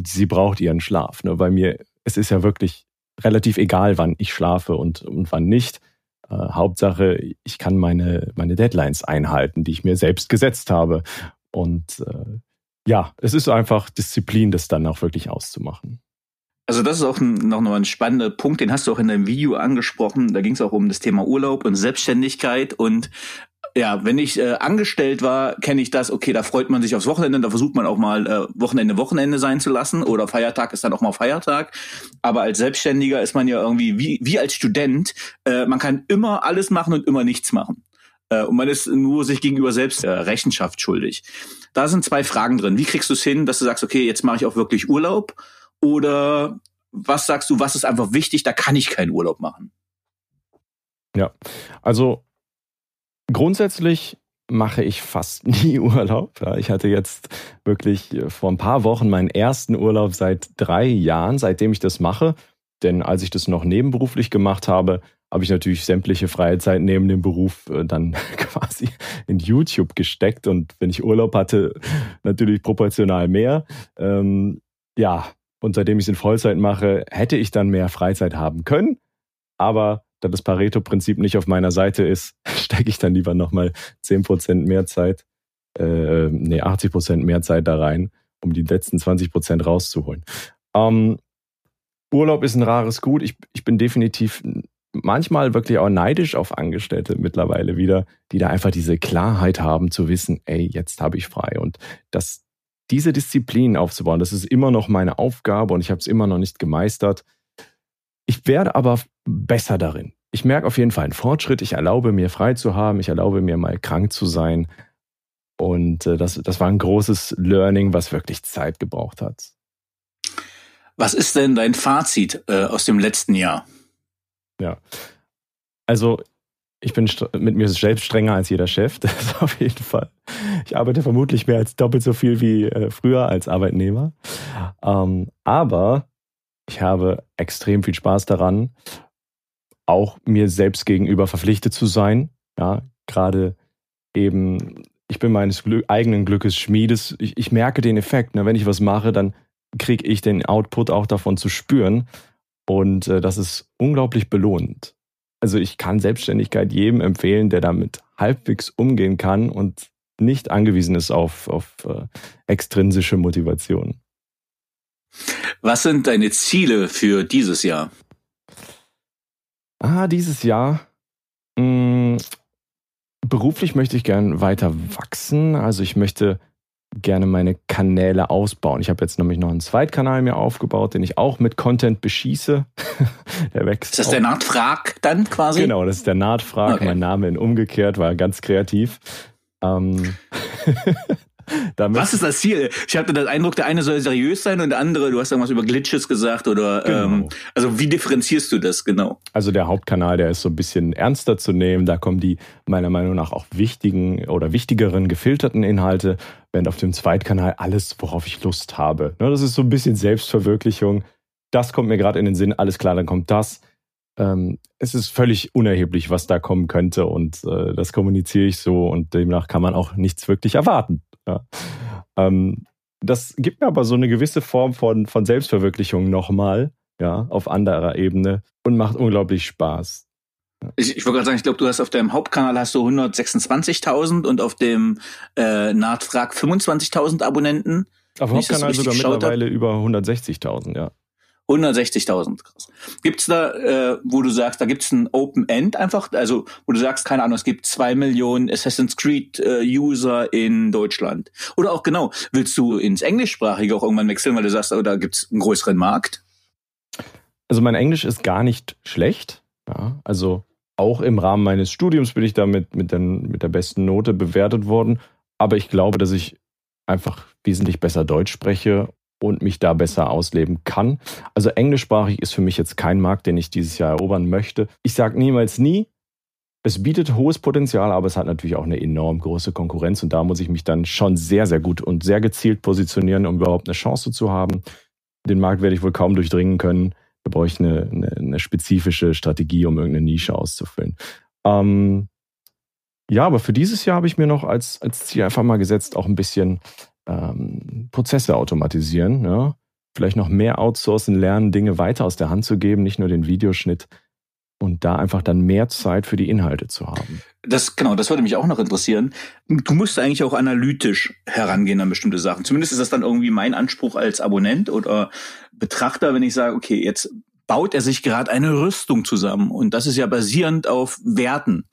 sie braucht ihren Schlaf. Ne? Bei mir, es ist ja wirklich relativ egal, wann ich schlafe und, und wann nicht. Äh, Hauptsache, ich kann meine, meine Deadlines einhalten, die ich mir selbst gesetzt habe. Und äh, ja, es ist einfach Disziplin, das dann auch wirklich auszumachen. Also das ist auch noch mal ein spannender Punkt, den hast du auch in deinem Video angesprochen. Da ging es auch um das Thema Urlaub und Selbstständigkeit. Und ja, wenn ich äh, angestellt war, kenne ich das, okay, da freut man sich aufs Wochenende, da versucht man auch mal äh, Wochenende Wochenende sein zu lassen oder Feiertag ist dann auch mal Feiertag. Aber als Selbstständiger ist man ja irgendwie wie, wie als Student, äh, man kann immer alles machen und immer nichts machen. Äh, und man ist nur sich gegenüber selbst äh, Rechenschaft schuldig. Da sind zwei Fragen drin. Wie kriegst du es hin, dass du sagst, okay, jetzt mache ich auch wirklich Urlaub? Oder was sagst du, was ist einfach wichtig, da kann ich keinen Urlaub machen? Ja, also grundsätzlich mache ich fast nie Urlaub. Ich hatte jetzt wirklich äh, vor ein paar Wochen meinen ersten Urlaub seit drei Jahren, seitdem ich das mache. Denn als ich das noch nebenberuflich gemacht habe, habe ich natürlich sämtliche freie Zeit neben dem Beruf äh, dann quasi in YouTube gesteckt und wenn ich Urlaub hatte, natürlich proportional mehr. Ähm, ja, und seitdem ich es in Vollzeit mache, hätte ich dann mehr Freizeit haben können. Aber da das Pareto-Prinzip nicht auf meiner Seite ist, stecke ich dann lieber nochmal 10% mehr Zeit, äh, nee, 80% mehr Zeit da rein, um die letzten 20% rauszuholen. Ähm, Urlaub ist ein rares Gut. Ich, ich bin definitiv manchmal wirklich auch neidisch auf Angestellte mittlerweile wieder, die da einfach diese Klarheit haben zu wissen, ey, jetzt habe ich frei. Und das, diese Disziplin aufzubauen, das ist immer noch meine Aufgabe und ich habe es immer noch nicht gemeistert. Ich werde aber besser darin. Ich merke auf jeden Fall einen Fortschritt. Ich erlaube mir frei zu haben. Ich erlaube mir mal krank zu sein. Und äh, das, das war ein großes Learning, was wirklich Zeit gebraucht hat. Was ist denn dein Fazit äh, aus dem letzten Jahr? Ja. Also, ich bin mit mir selbst strenger als jeder Chef, das auf jeden Fall. Ich arbeite vermutlich mehr als doppelt so viel wie äh, früher als Arbeitnehmer. Ähm, aber ich habe extrem viel Spaß daran, auch mir selbst gegenüber verpflichtet zu sein. Ja, gerade eben, ich bin meines Glück, eigenen Glückes Schmiedes. Ich, ich merke den Effekt. Ne? Wenn ich was mache, dann kriege ich den Output auch davon zu spüren. Und äh, das ist unglaublich belohnend. Also ich kann Selbstständigkeit jedem empfehlen, der damit halbwegs umgehen kann und nicht angewiesen ist auf, auf äh, extrinsische Motivation. Was sind deine Ziele für dieses Jahr? Ah, dieses Jahr. Mh, hm, beruflich möchte ich gern weiter wachsen. Also ich möchte gerne meine Kanäle ausbauen. Ich habe jetzt nämlich noch einen Zweitkanal mir aufgebaut, den ich auch mit Content beschieße. der wächst. Ist das auch. der Nahtfrag dann quasi? Genau, das ist der Nahtfrag. Okay. Mein Name in umgekehrt war ganz kreativ. Ähm Was ist das Ziel? Ich hatte den Eindruck, der eine soll seriös sein und der andere, du hast irgendwas über Glitches gesagt oder genau. ähm, also wie differenzierst du das genau? Also der Hauptkanal, der ist so ein bisschen ernster zu nehmen. Da kommen die meiner Meinung nach auch wichtigen oder wichtigeren gefilterten Inhalte, während auf dem Zweitkanal alles, worauf ich Lust habe. Ne, das ist so ein bisschen Selbstverwirklichung. Das kommt mir gerade in den Sinn. Alles klar, dann kommt das. Ähm, es ist völlig unerheblich, was da kommen könnte und äh, das kommuniziere ich so und demnach kann man auch nichts wirklich erwarten. Ja. Ähm, das gibt mir aber so eine gewisse Form von, von Selbstverwirklichung nochmal, ja, auf anderer Ebene und macht unglaublich Spaß. Ich, ich wollte gerade sagen, ich glaube, du hast auf deinem Hauptkanal hast du 126.000 und auf dem äh, Nahtfrag 25.000 Abonnenten. Auf dem Hauptkanal sogar mittlerweile hab. über 160.000, ja. 160.000, krass. Gibt's da, äh, wo du sagst, da gibt's ein Open End einfach, also wo du sagst, keine Ahnung, es gibt zwei Millionen Assassin's Creed äh, User in Deutschland. Oder auch genau, willst du ins Englischsprachige auch irgendwann wechseln, weil du sagst, oh, da gibt's einen größeren Markt? Also mein Englisch ist gar nicht schlecht. Ja, also auch im Rahmen meines Studiums bin ich damit mit, den, mit der besten Note bewertet worden. Aber ich glaube, dass ich einfach wesentlich besser Deutsch spreche und mich da besser ausleben kann. Also englischsprachig ist für mich jetzt kein Markt, den ich dieses Jahr erobern möchte. Ich sage niemals nie. Es bietet hohes Potenzial, aber es hat natürlich auch eine enorm große Konkurrenz und da muss ich mich dann schon sehr, sehr gut und sehr gezielt positionieren, um überhaupt eine Chance zu haben. Den Markt werde ich wohl kaum durchdringen können. Da brauche ich eine, eine, eine, spezifische Strategie, um irgendeine Nische auszufüllen. Ähm, ja, aber für dieses Jahr habe ich mir noch als, als Ziel einfach mal gesetzt, auch ein bisschen ähm, Prozesse automatisieren. Ja? Vielleicht noch mehr outsourcen, lernen, Dinge weiter aus der Hand zu geben, nicht nur den Videoschnitt und da einfach dann mehr Zeit für die Inhalte zu haben. Das genau, das würde mich auch noch interessieren. Du musst eigentlich auch analytisch herangehen an bestimmte Sachen. Zumindest ist das dann irgendwie mein Anspruch als Abonnent oder Betrachter, wenn ich sage, okay, jetzt baut er sich gerade eine Rüstung zusammen und das ist ja basierend auf Werten.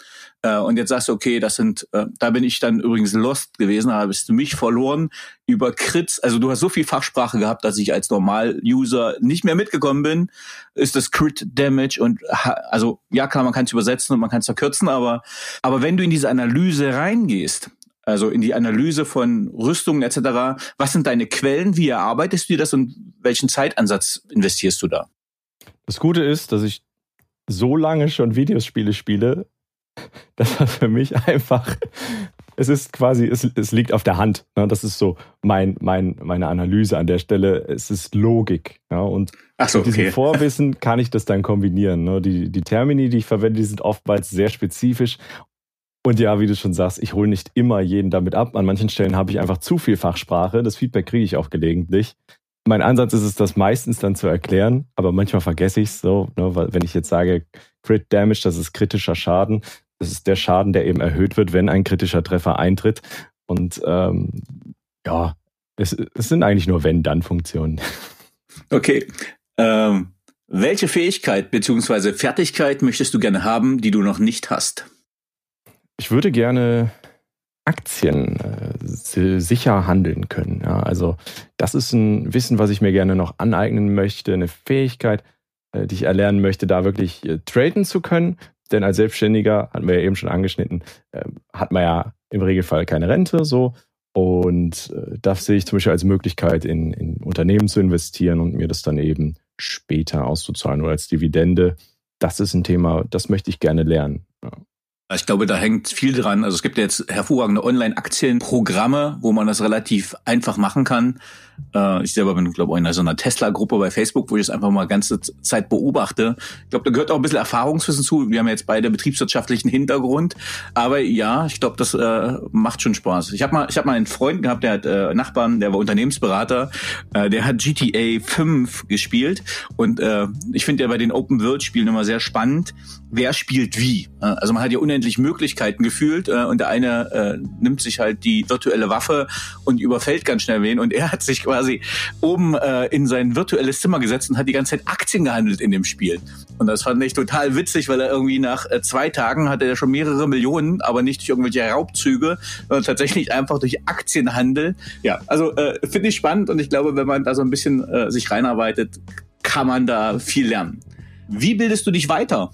Äh, und jetzt sagst du, okay, das sind, äh, da bin ich dann übrigens lost gewesen, da bist du mich verloren über Crits. Also du hast so viel Fachsprache gehabt, dass ich als Normal-User nicht mehr mitgekommen bin. Ist das Crit Damage und also ja klar, man kann es übersetzen und man kann es verkürzen, aber aber wenn du in diese Analyse reingehst, also in die Analyse von Rüstungen etc. Was sind deine Quellen? Wie erarbeitest du das und welchen Zeitansatz investierst du da? Das Gute ist, dass ich so lange schon Videospiele spiele, das war für mich einfach, es ist quasi, es, es liegt auf der Hand. Ne? Das ist so mein, mein, meine Analyse an der Stelle. Es ist Logik. Ja? Und so, mit diesem okay. Vorwissen kann ich das dann kombinieren. Ne? Die, die Termini, die ich verwende, die sind oftmals sehr spezifisch. Und ja, wie du schon sagst, ich hole nicht immer jeden damit ab. An manchen Stellen habe ich einfach zu viel Fachsprache. Das Feedback kriege ich auch gelegentlich. Mein Ansatz ist es, das meistens dann zu erklären, aber manchmal vergesse ich es so, ne, weil wenn ich jetzt sage, Crit Damage, das ist kritischer Schaden, das ist der Schaden, der eben erhöht wird, wenn ein kritischer Treffer eintritt. Und ähm, ja, es, es sind eigentlich nur Wenn-Dann-Funktionen. Okay. Ähm, welche Fähigkeit bzw. Fertigkeit möchtest du gerne haben, die du noch nicht hast? Ich würde gerne Aktien äh, sicher handeln können. Ja, also das ist ein Wissen, was ich mir gerne noch aneignen möchte, eine Fähigkeit, äh, die ich erlernen möchte, da wirklich äh, traden zu können, denn als Selbstständiger, hatten wir ja eben schon angeschnitten, äh, hat man ja im Regelfall keine Rente so. Und äh, das sehe ich zum Beispiel als Möglichkeit, in, in Unternehmen zu investieren und mir das dann eben später auszuzahlen oder als Dividende. Das ist ein Thema, das möchte ich gerne lernen. Ja. Ich glaube, da hängt viel dran. Also es gibt jetzt hervorragende Online-Aktienprogramme, wo man das relativ einfach machen kann. Äh, ich selber bin, glaube ich, in so einer Tesla-Gruppe bei Facebook, wo ich das einfach mal ganze Zeit beobachte. Ich glaube, da gehört auch ein bisschen Erfahrungswissen zu. Wir haben jetzt beide betriebswirtschaftlichen Hintergrund. Aber ja, ich glaube, das äh, macht schon Spaß. Ich habe mal, ich habe mal einen Freund gehabt, der hat äh, Nachbarn, der war Unternehmensberater, der hat GTA 5 gespielt. Und ich finde ja bei den Open-World-Spielen immer sehr spannend, wer spielt wie. Also man hat ja unendlich Möglichkeiten gefühlt äh, und der eine äh, nimmt sich halt die virtuelle Waffe und überfällt ganz schnell wen und er hat sich quasi oben äh, in sein virtuelles Zimmer gesetzt und hat die ganze Zeit Aktien gehandelt in dem Spiel. Und das fand ich total witzig, weil er irgendwie nach äh, zwei Tagen hatte er schon mehrere Millionen, aber nicht durch irgendwelche Raubzüge, sondern tatsächlich einfach durch Aktienhandel. Ja, also äh, finde ich spannend und ich glaube, wenn man da so ein bisschen äh, sich reinarbeitet, kann man da viel lernen. Wie bildest du dich weiter?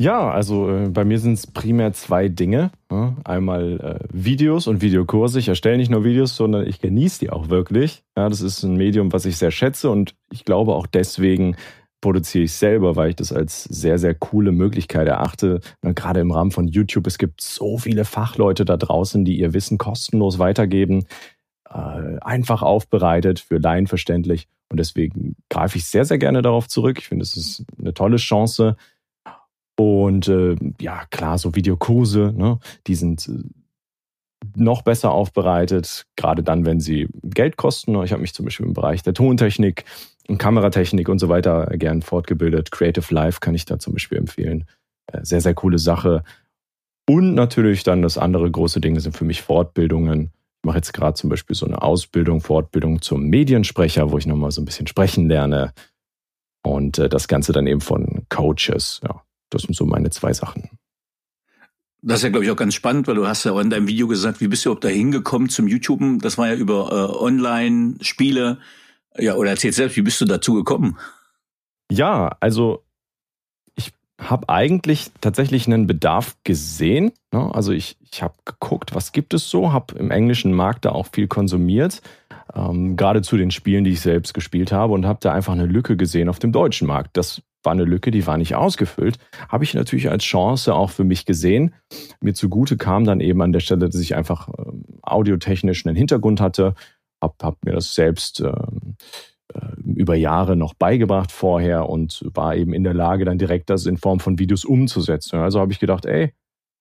Ja, also äh, bei mir sind es primär zwei Dinge. Ja, einmal äh, Videos und Videokurse. Ich erstelle nicht nur Videos, sondern ich genieße die auch wirklich. Ja, das ist ein Medium, was ich sehr schätze und ich glaube auch deswegen produziere ich selber, weil ich das als sehr, sehr coole Möglichkeit erachte. Und gerade im Rahmen von YouTube, es gibt so viele Fachleute da draußen, die ihr Wissen kostenlos weitergeben, äh, einfach aufbereitet, für Laien verständlich. Und deswegen greife ich sehr, sehr gerne darauf zurück. Ich finde, es ist eine tolle Chance, und äh, ja, klar, so Videokurse, ne, die sind äh, noch besser aufbereitet, gerade dann, wenn sie Geld kosten. Ich habe mich zum Beispiel im Bereich der Tontechnik in Kameratechnik und so weiter gern fortgebildet. Creative Life kann ich da zum Beispiel empfehlen. Äh, sehr, sehr coole Sache. Und natürlich dann das andere große Ding sind für mich Fortbildungen. Ich mache jetzt gerade zum Beispiel so eine Ausbildung, Fortbildung zum Mediensprecher, wo ich nochmal so ein bisschen sprechen lerne. Und äh, das Ganze dann eben von Coaches. Ja, das sind so meine zwei Sachen. Das ist ja, glaube ich, auch ganz spannend, weil du hast ja auch in deinem Video gesagt, wie bist du überhaupt da hingekommen zum YouTube? Das war ja über äh, Online-Spiele. Ja, oder erzähl selbst, wie bist du dazu gekommen? Ja, also ich habe eigentlich tatsächlich einen Bedarf gesehen. Ne? Also ich, ich habe geguckt, was gibt es so, habe im englischen Markt da auch viel konsumiert, ähm, gerade zu den Spielen, die ich selbst gespielt habe und habe da einfach eine Lücke gesehen auf dem deutschen Markt. Das war eine Lücke, die war nicht ausgefüllt. Habe ich natürlich als Chance auch für mich gesehen. Mir zugute kam dann eben an der Stelle, dass ich einfach ähm, audiotechnisch einen Hintergrund hatte, habe hab mir das selbst ähm, äh, über Jahre noch beigebracht vorher und war eben in der Lage, dann direkt das in Form von Videos umzusetzen. Also habe ich gedacht, ey,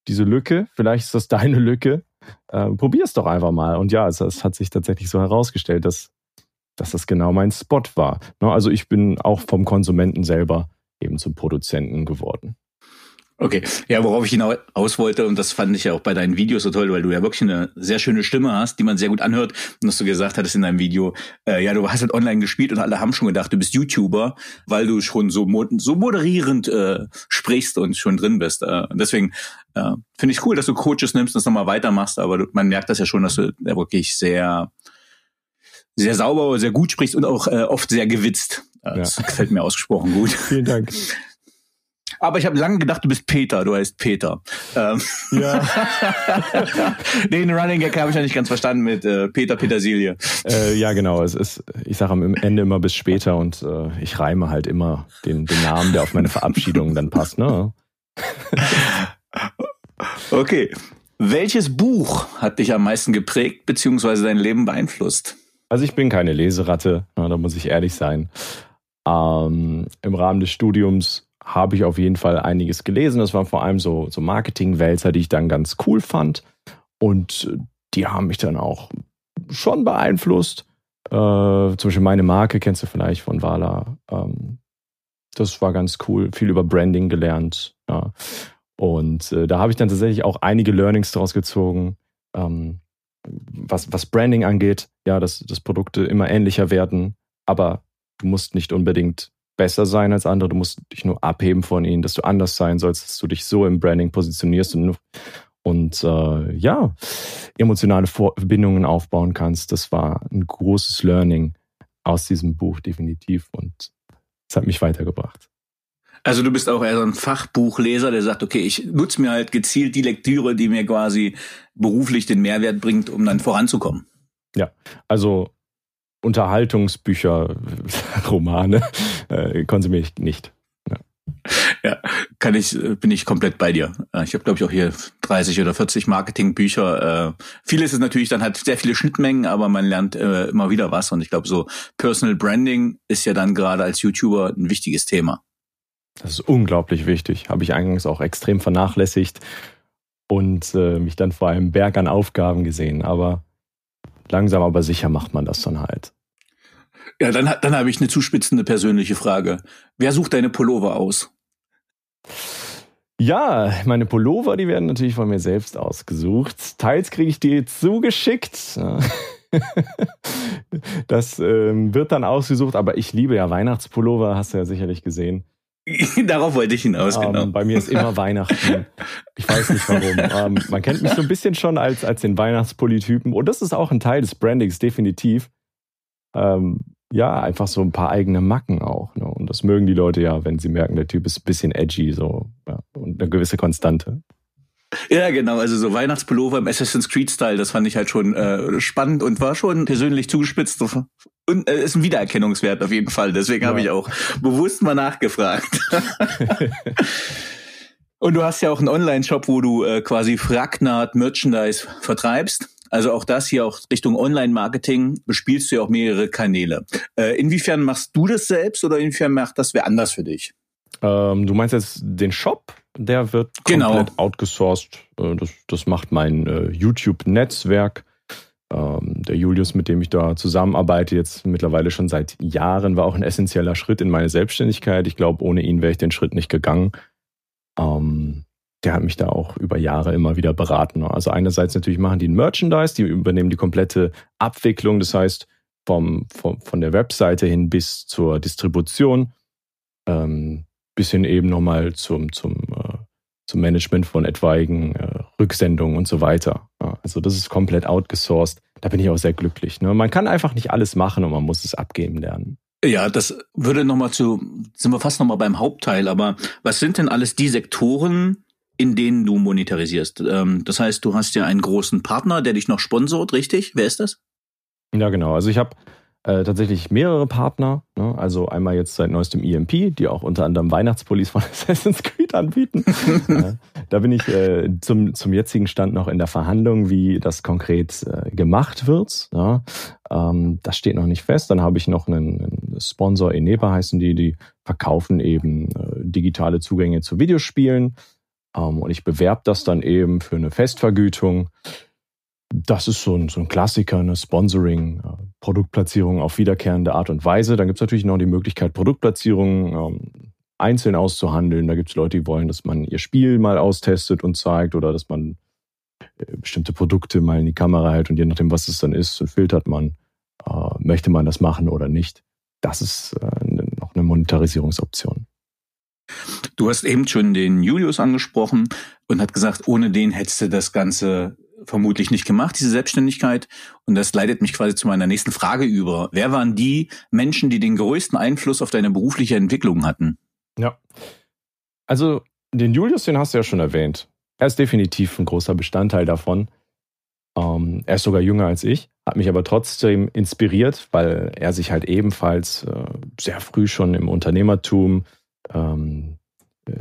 diese Lücke, vielleicht ist das deine Lücke, äh, es doch einfach mal. Und ja, es, es hat sich tatsächlich so herausgestellt, dass dass das genau mein Spot war. Ne, also ich bin auch vom Konsumenten selber eben zum Produzenten geworden. Okay, ja, worauf ich hinaus wollte, und das fand ich ja auch bei deinen Videos so toll, weil du ja wirklich eine sehr schöne Stimme hast, die man sehr gut anhört. Und dass du gesagt hattest in deinem Video, äh, ja, du hast halt online gespielt und alle haben schon gedacht, du bist YouTuber, weil du schon so, so moderierend äh, sprichst und schon drin bist. Äh, deswegen äh, finde ich cool, dass du Coaches nimmst und das nochmal weitermachst, aber du, man merkt das ja schon, dass du wirklich sehr sehr sauber, sehr gut sprichst und auch äh, oft sehr gewitzt. Das ja. gefällt mir ausgesprochen gut. Vielen Dank. Aber ich habe lange gedacht, du bist Peter, du heißt Peter. Ähm. Ja. Den Running Gag habe ich ja nicht ganz verstanden mit äh, Peter Petersilie. Äh, ja, genau. Es ist, ich sage am Ende immer bis später und äh, ich reime halt immer den, den Namen, der auf meine Verabschiedung dann passt. Ne? okay. Welches Buch hat dich am meisten geprägt bzw. dein Leben beeinflusst? Also ich bin keine Leseratte, da muss ich ehrlich sein. Ähm, Im Rahmen des Studiums habe ich auf jeden Fall einiges gelesen. Das waren vor allem so, so Marketing-Wälzer, die ich dann ganz cool fand. Und die haben mich dann auch schon beeinflusst. Äh, zum Beispiel meine Marke kennst du vielleicht von Wala. Ähm, das war ganz cool. Viel über Branding gelernt. Ja. Und äh, da habe ich dann tatsächlich auch einige Learnings daraus gezogen. Ähm, was, was Branding angeht, ja, dass, dass Produkte immer ähnlicher werden, aber du musst nicht unbedingt besser sein als andere, du musst dich nur abheben von ihnen, dass du anders sein sollst, dass du dich so im Branding positionierst und, und äh, ja, emotionale Verbindungen aufbauen kannst. Das war ein großes Learning aus diesem Buch definitiv und es hat mich weitergebracht. Also du bist auch eher so ein Fachbuchleser, der sagt, okay, ich nutze mir halt gezielt die Lektüre, die mir quasi beruflich den Mehrwert bringt, um dann voranzukommen. Ja, also Unterhaltungsbücher, Romane äh, konsumiere ich nicht. Ja. ja, kann ich, bin ich komplett bei dir. Ich habe, glaube ich, auch hier 30 oder 40 Marketingbücher. Äh, vieles ist natürlich dann halt sehr viele Schnittmengen, aber man lernt äh, immer wieder was. Und ich glaube, so Personal Branding ist ja dann gerade als YouTuber ein wichtiges Thema. Das ist unglaublich wichtig. Habe ich eingangs auch extrem vernachlässigt und äh, mich dann vor einem Berg an Aufgaben gesehen. Aber langsam aber sicher macht man das dann halt. Ja, dann, dann habe ich eine zuspitzende persönliche Frage. Wer sucht deine Pullover aus? Ja, meine Pullover, die werden natürlich von mir selbst ausgesucht. Teils kriege ich die zugeschickt. Das ähm, wird dann ausgesucht, aber ich liebe ja Weihnachtspullover, hast du ja sicherlich gesehen. Darauf wollte ich hinaus, um, genau. Bei mir ist immer Weihnachten. Ich weiß nicht warum. Um, man kennt mich so ein bisschen schon als, als den Weihnachtspolytypen. Und das ist auch ein Teil des Brandings, definitiv. Um, ja, einfach so ein paar eigene Macken auch. Ne? Und das mögen die Leute ja, wenn sie merken, der Typ ist ein bisschen edgy so ja, und eine gewisse Konstante. Ja, genau. Also so Weihnachtspullover im Assassin's Creed-Style, das fand ich halt schon äh, spannend und war schon persönlich zugespitzt. Und äh, ist ein Wiedererkennungswert auf jeden Fall. Deswegen ja. habe ich auch bewusst mal nachgefragt. und du hast ja auch einen Online-Shop, wo du äh, quasi Fragnard Merchandise vertreibst. Also auch das hier auch Richtung Online-Marketing bespielst du ja auch mehrere Kanäle. Äh, inwiefern machst du das selbst oder inwiefern macht das wer anders für dich? Ähm, du meinst jetzt den Shop? Der wird genau. komplett outgesourced. Äh, das, das macht mein äh, YouTube-Netzwerk. Ähm, der Julius, mit dem ich da zusammenarbeite, jetzt mittlerweile schon seit Jahren, war auch ein essentieller Schritt in meine Selbstständigkeit. Ich glaube, ohne ihn wäre ich den Schritt nicht gegangen. Ähm, der hat mich da auch über Jahre immer wieder beraten. Also einerseits natürlich machen die ein Merchandise, die übernehmen die komplette Abwicklung, das heißt vom, vom von der Webseite hin bis zur Distribution, ähm, bis hin eben nochmal zum, zum, zum Management von etwaigen äh, Rücksendungen und so weiter. Ja, also das ist komplett outgesourced. Da bin ich auch sehr glücklich. Ne? Man kann einfach nicht alles machen und man muss es abgeben lernen. Ja, das würde nochmal zu, sind wir fast nochmal beim Hauptteil, aber was sind denn alles die Sektoren, in denen du monetarisierst? Ähm, das heißt, du hast ja einen großen Partner, der dich noch sponsort, richtig? Wer ist das? Ja, genau. Also ich habe äh, tatsächlich mehrere Partner. Ne? Also einmal jetzt seit neuestem EMP, die auch unter anderem Weihnachtspullis von Assassin's Creed anbieten. äh, da bin ich äh, zum, zum jetzigen Stand noch in der Verhandlung, wie das konkret äh, gemacht wird. Ja? Ähm, das steht noch nicht fest. Dann habe ich noch einen, einen Sponsor, Eneba heißen die, die verkaufen eben äh, digitale Zugänge zu Videospielen. Ähm, und ich bewerbe das dann eben für eine Festvergütung das ist so ein, so ein Klassiker, eine Sponsoring, äh, Produktplatzierung auf wiederkehrende Art und Weise. Dann gibt es natürlich noch die Möglichkeit, Produktplatzierungen ähm, einzeln auszuhandeln. Da gibt es Leute, die wollen, dass man ihr Spiel mal austestet und zeigt oder dass man äh, bestimmte Produkte mal in die Kamera hält und je nachdem, was es dann ist, filtert man, äh, möchte man das machen oder nicht. Das ist äh, noch eine Monetarisierungsoption. Du hast eben schon den Julius angesprochen und hat gesagt, ohne den hättest du das Ganze vermutlich nicht gemacht, diese Selbstständigkeit. Und das leitet mich quasi zu meiner nächsten Frage über. Wer waren die Menschen, die den größten Einfluss auf deine berufliche Entwicklung hatten? Ja. Also den Julius, den hast du ja schon erwähnt. Er ist definitiv ein großer Bestandteil davon. Ähm, er ist sogar jünger als ich, hat mich aber trotzdem inspiriert, weil er sich halt ebenfalls äh, sehr früh schon im Unternehmertum ähm, äh,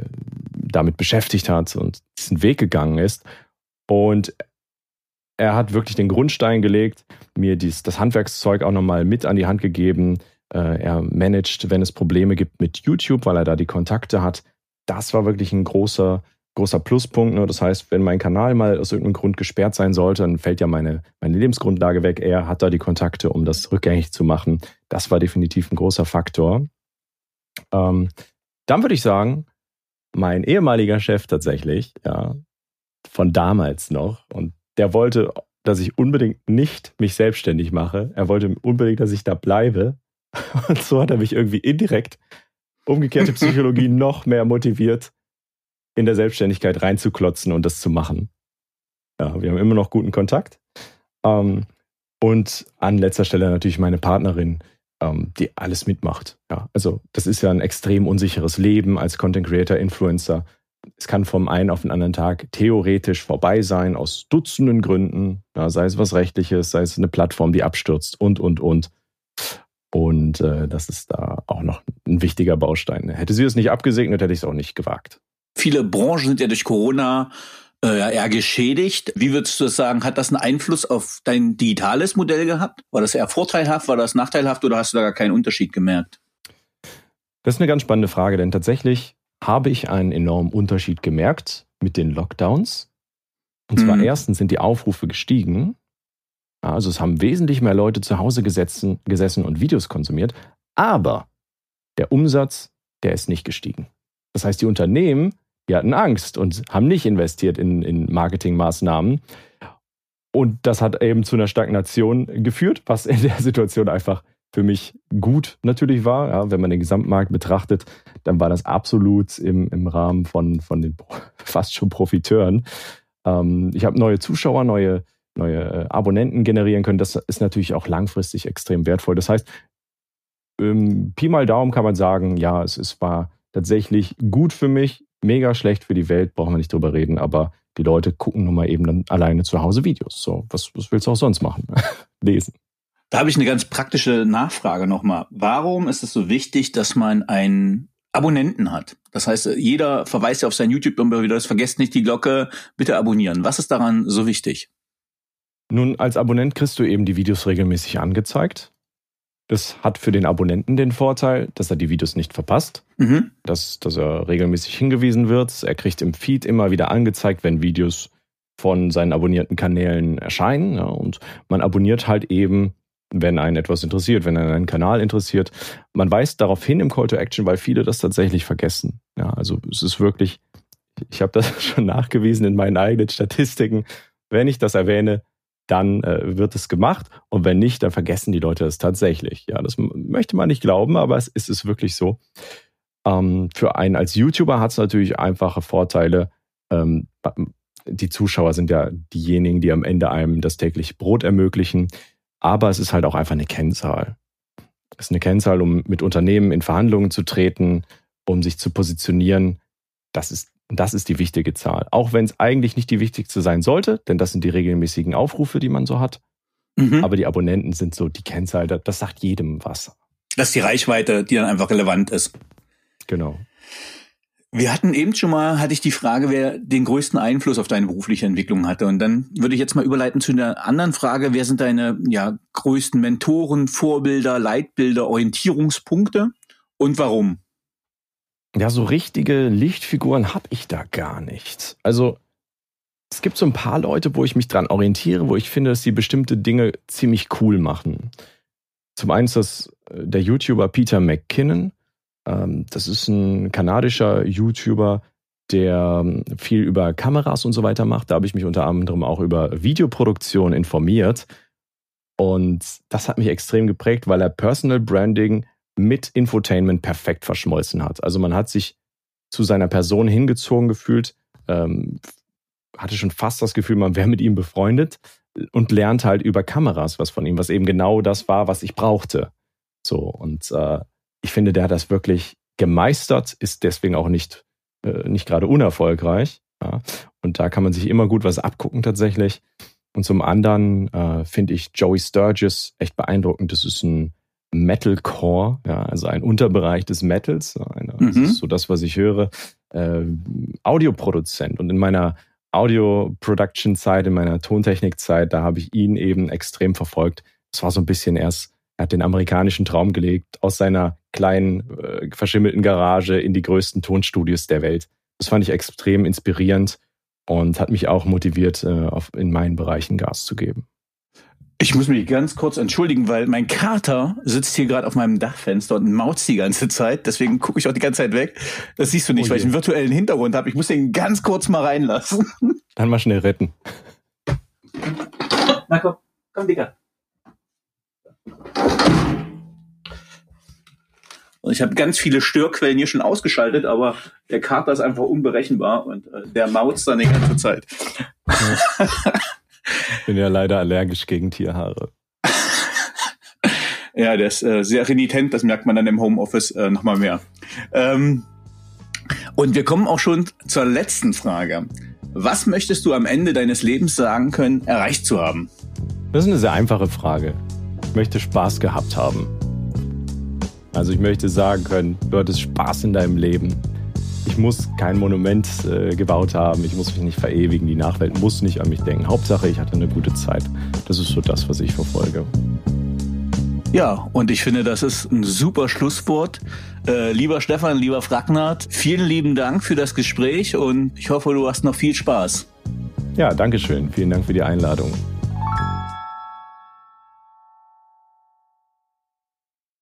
damit beschäftigt hat und diesen Weg gegangen ist. Und er hat wirklich den Grundstein gelegt, mir dies, das Handwerkszeug auch nochmal mit an die Hand gegeben. Äh, er managt, wenn es Probleme gibt mit YouTube, weil er da die Kontakte hat. Das war wirklich ein großer, großer Pluspunkt. Ne? Das heißt, wenn mein Kanal mal aus irgendeinem Grund gesperrt sein sollte, dann fällt ja meine, meine Lebensgrundlage weg. Er hat da die Kontakte, um das rückgängig zu machen. Das war definitiv ein großer Faktor. Ähm, dann würde ich sagen, mein ehemaliger Chef tatsächlich, ja, von damals noch, und der wollte, dass ich unbedingt nicht mich selbstständig mache. Er wollte unbedingt, dass ich da bleibe. Und so hat er mich irgendwie indirekt umgekehrte Psychologie noch mehr motiviert, in der Selbstständigkeit reinzuklotzen und das zu machen. Ja, wir haben immer noch guten Kontakt. Ähm, und an letzter Stelle natürlich meine Partnerin, ähm, die alles mitmacht. Ja, also das ist ja ein extrem unsicheres Leben als Content Creator, Influencer es kann vom einen auf den anderen Tag theoretisch vorbei sein, aus Dutzenden Gründen, ja, sei es was Rechtliches, sei es eine Plattform, die abstürzt und, und, und. Und äh, das ist da auch noch ein wichtiger Baustein. Hätte sie es nicht abgesegnet, hätte ich es auch nicht gewagt. Viele Branchen sind ja durch Corona äh, eher geschädigt. Wie würdest du das sagen? Hat das einen Einfluss auf dein digitales Modell gehabt? War das eher vorteilhaft, war das nachteilhaft oder hast du da gar keinen Unterschied gemerkt? Das ist eine ganz spannende Frage, denn tatsächlich habe ich einen enormen Unterschied gemerkt mit den Lockdowns. Und zwar mhm. erstens sind die Aufrufe gestiegen. Also es haben wesentlich mehr Leute zu Hause gesetzen, gesessen und Videos konsumiert. Aber der Umsatz, der ist nicht gestiegen. Das heißt, die Unternehmen, die hatten Angst und haben nicht investiert in, in Marketingmaßnahmen. Und das hat eben zu einer Stagnation geführt, was in der Situation einfach für mich gut natürlich war. Ja, wenn man den Gesamtmarkt betrachtet, dann war das absolut im, im Rahmen von, von den fast schon Profiteuren. Ähm, ich habe neue Zuschauer, neue, neue äh, Abonnenten generieren können. Das ist natürlich auch langfristig extrem wertvoll. Das heißt, ähm, Pi mal Daumen kann man sagen, ja, es, es war tatsächlich gut für mich, mega schlecht für die Welt, brauchen wir nicht drüber reden, aber die Leute gucken nun mal eben dann alleine zu Hause Videos. So, was, was willst du auch sonst machen? Lesen. Da habe ich eine ganz praktische Nachfrage nochmal. Warum ist es so wichtig, dass man einen Abonnenten hat? Das heißt, jeder verweist ja auf sein YouTube immer wieder, das vergesst nicht die Glocke, bitte abonnieren. Was ist daran so wichtig? Nun, als Abonnent kriegst du eben die Videos regelmäßig angezeigt. Das hat für den Abonnenten den Vorteil, dass er die Videos nicht verpasst, mhm. dass, dass er regelmäßig hingewiesen wird. Er kriegt im Feed immer wieder angezeigt, wenn Videos von seinen abonnierten Kanälen erscheinen. Ja, und man abonniert halt eben, wenn einen etwas interessiert, wenn einen einen Kanal interessiert. Man weist darauf hin im Call to Action, weil viele das tatsächlich vergessen. Ja, also es ist wirklich, ich habe das schon nachgewiesen in meinen eigenen Statistiken. Wenn ich das erwähne, dann äh, wird es gemacht und wenn nicht, dann vergessen die Leute es tatsächlich. Ja, das möchte man nicht glauben, aber es ist es wirklich so. Ähm, für einen als YouTuber hat es natürlich einfache Vorteile. Ähm, die Zuschauer sind ja diejenigen, die am Ende einem das tägliche Brot ermöglichen. Aber es ist halt auch einfach eine Kennzahl. Es ist eine Kennzahl, um mit Unternehmen in Verhandlungen zu treten, um sich zu positionieren. Das ist, das ist die wichtige Zahl. Auch wenn es eigentlich nicht die wichtigste sein sollte, denn das sind die regelmäßigen Aufrufe, die man so hat. Mhm. Aber die Abonnenten sind so die Kennzahl, das sagt jedem was. Das ist die Reichweite, die dann einfach relevant ist. Genau. Wir hatten eben schon mal, hatte ich die Frage, wer den größten Einfluss auf deine berufliche Entwicklung hatte. Und dann würde ich jetzt mal überleiten zu einer anderen Frage. Wer sind deine ja, größten Mentoren, Vorbilder, Leitbilder, Orientierungspunkte und warum? Ja, so richtige Lichtfiguren habe ich da gar nicht. Also es gibt so ein paar Leute, wo ich mich dran orientiere, wo ich finde, dass sie bestimmte Dinge ziemlich cool machen. Zum einen ist das äh, der YouTuber Peter McKinnon das ist ein kanadischer YouTuber, der ähm, viel über Kameras und so weiter macht. Da habe ich mich unter anderem auch über Videoproduktion informiert. Und das hat mich extrem geprägt, weil er Personal Branding mit Infotainment perfekt verschmolzen hat. Also man hat sich zu seiner Person hingezogen gefühlt, ähm, hatte schon fast das Gefühl, man wäre mit ihm befreundet und lernt halt über Kameras was von ihm, was eben genau das war, was ich brauchte. So, und äh, ich finde, der hat das wirklich gemeistert, ist deswegen auch nicht, äh, nicht gerade unerfolgreich. Ja. Und da kann man sich immer gut was abgucken tatsächlich. Und zum anderen äh, finde ich Joey Sturgis echt beeindruckend. Das ist ein Metalcore, ja, also ein Unterbereich des Metals. Eine, mhm. Das ist so das, was ich höre. Äh, Audioproduzent. Und in meiner Audio-Production-Zeit, in meiner Tontechnik-Zeit, da habe ich ihn eben extrem verfolgt. Das war so ein bisschen erst er hat den amerikanischen Traum gelegt, aus seiner kleinen, äh, verschimmelten Garage in die größten Tonstudios der Welt. Das fand ich extrem inspirierend und hat mich auch motiviert, äh, auf, in meinen Bereichen Gas zu geben. Ich muss mich ganz kurz entschuldigen, weil mein Kater sitzt hier gerade auf meinem Dachfenster und mautzt die ganze Zeit. Deswegen gucke ich auch die ganze Zeit weg. Das siehst du nicht, oh weil ich einen virtuellen Hintergrund habe. Ich muss den ganz kurz mal reinlassen. Dann mal schnell retten. Na komm, komm, Digga. Und ich habe ganz viele Störquellen hier schon ausgeschaltet, aber der Kater ist einfach unberechenbar und äh, der mautzt dann die ganze Zeit. ich bin ja leider allergisch gegen Tierhaare. ja, der ist äh, sehr renitent, das merkt man dann im Homeoffice äh, nochmal mehr. Ähm, und wir kommen auch schon zur letzten Frage. Was möchtest du am Ende deines Lebens sagen können, erreicht zu haben? Das ist eine sehr einfache Frage. Ich möchte Spaß gehabt haben. Also ich möchte sagen können, du hattest Spaß in deinem Leben. Ich muss kein Monument äh, gebaut haben, ich muss mich nicht verewigen, die Nachwelt muss nicht an mich denken. Hauptsache, ich hatte eine gute Zeit. Das ist so das, was ich verfolge. Ja, und ich finde, das ist ein super Schlusswort. Äh, lieber Stefan, lieber Fragnard, vielen lieben Dank für das Gespräch und ich hoffe, du hast noch viel Spaß. Ja, danke schön. Vielen Dank für die Einladung.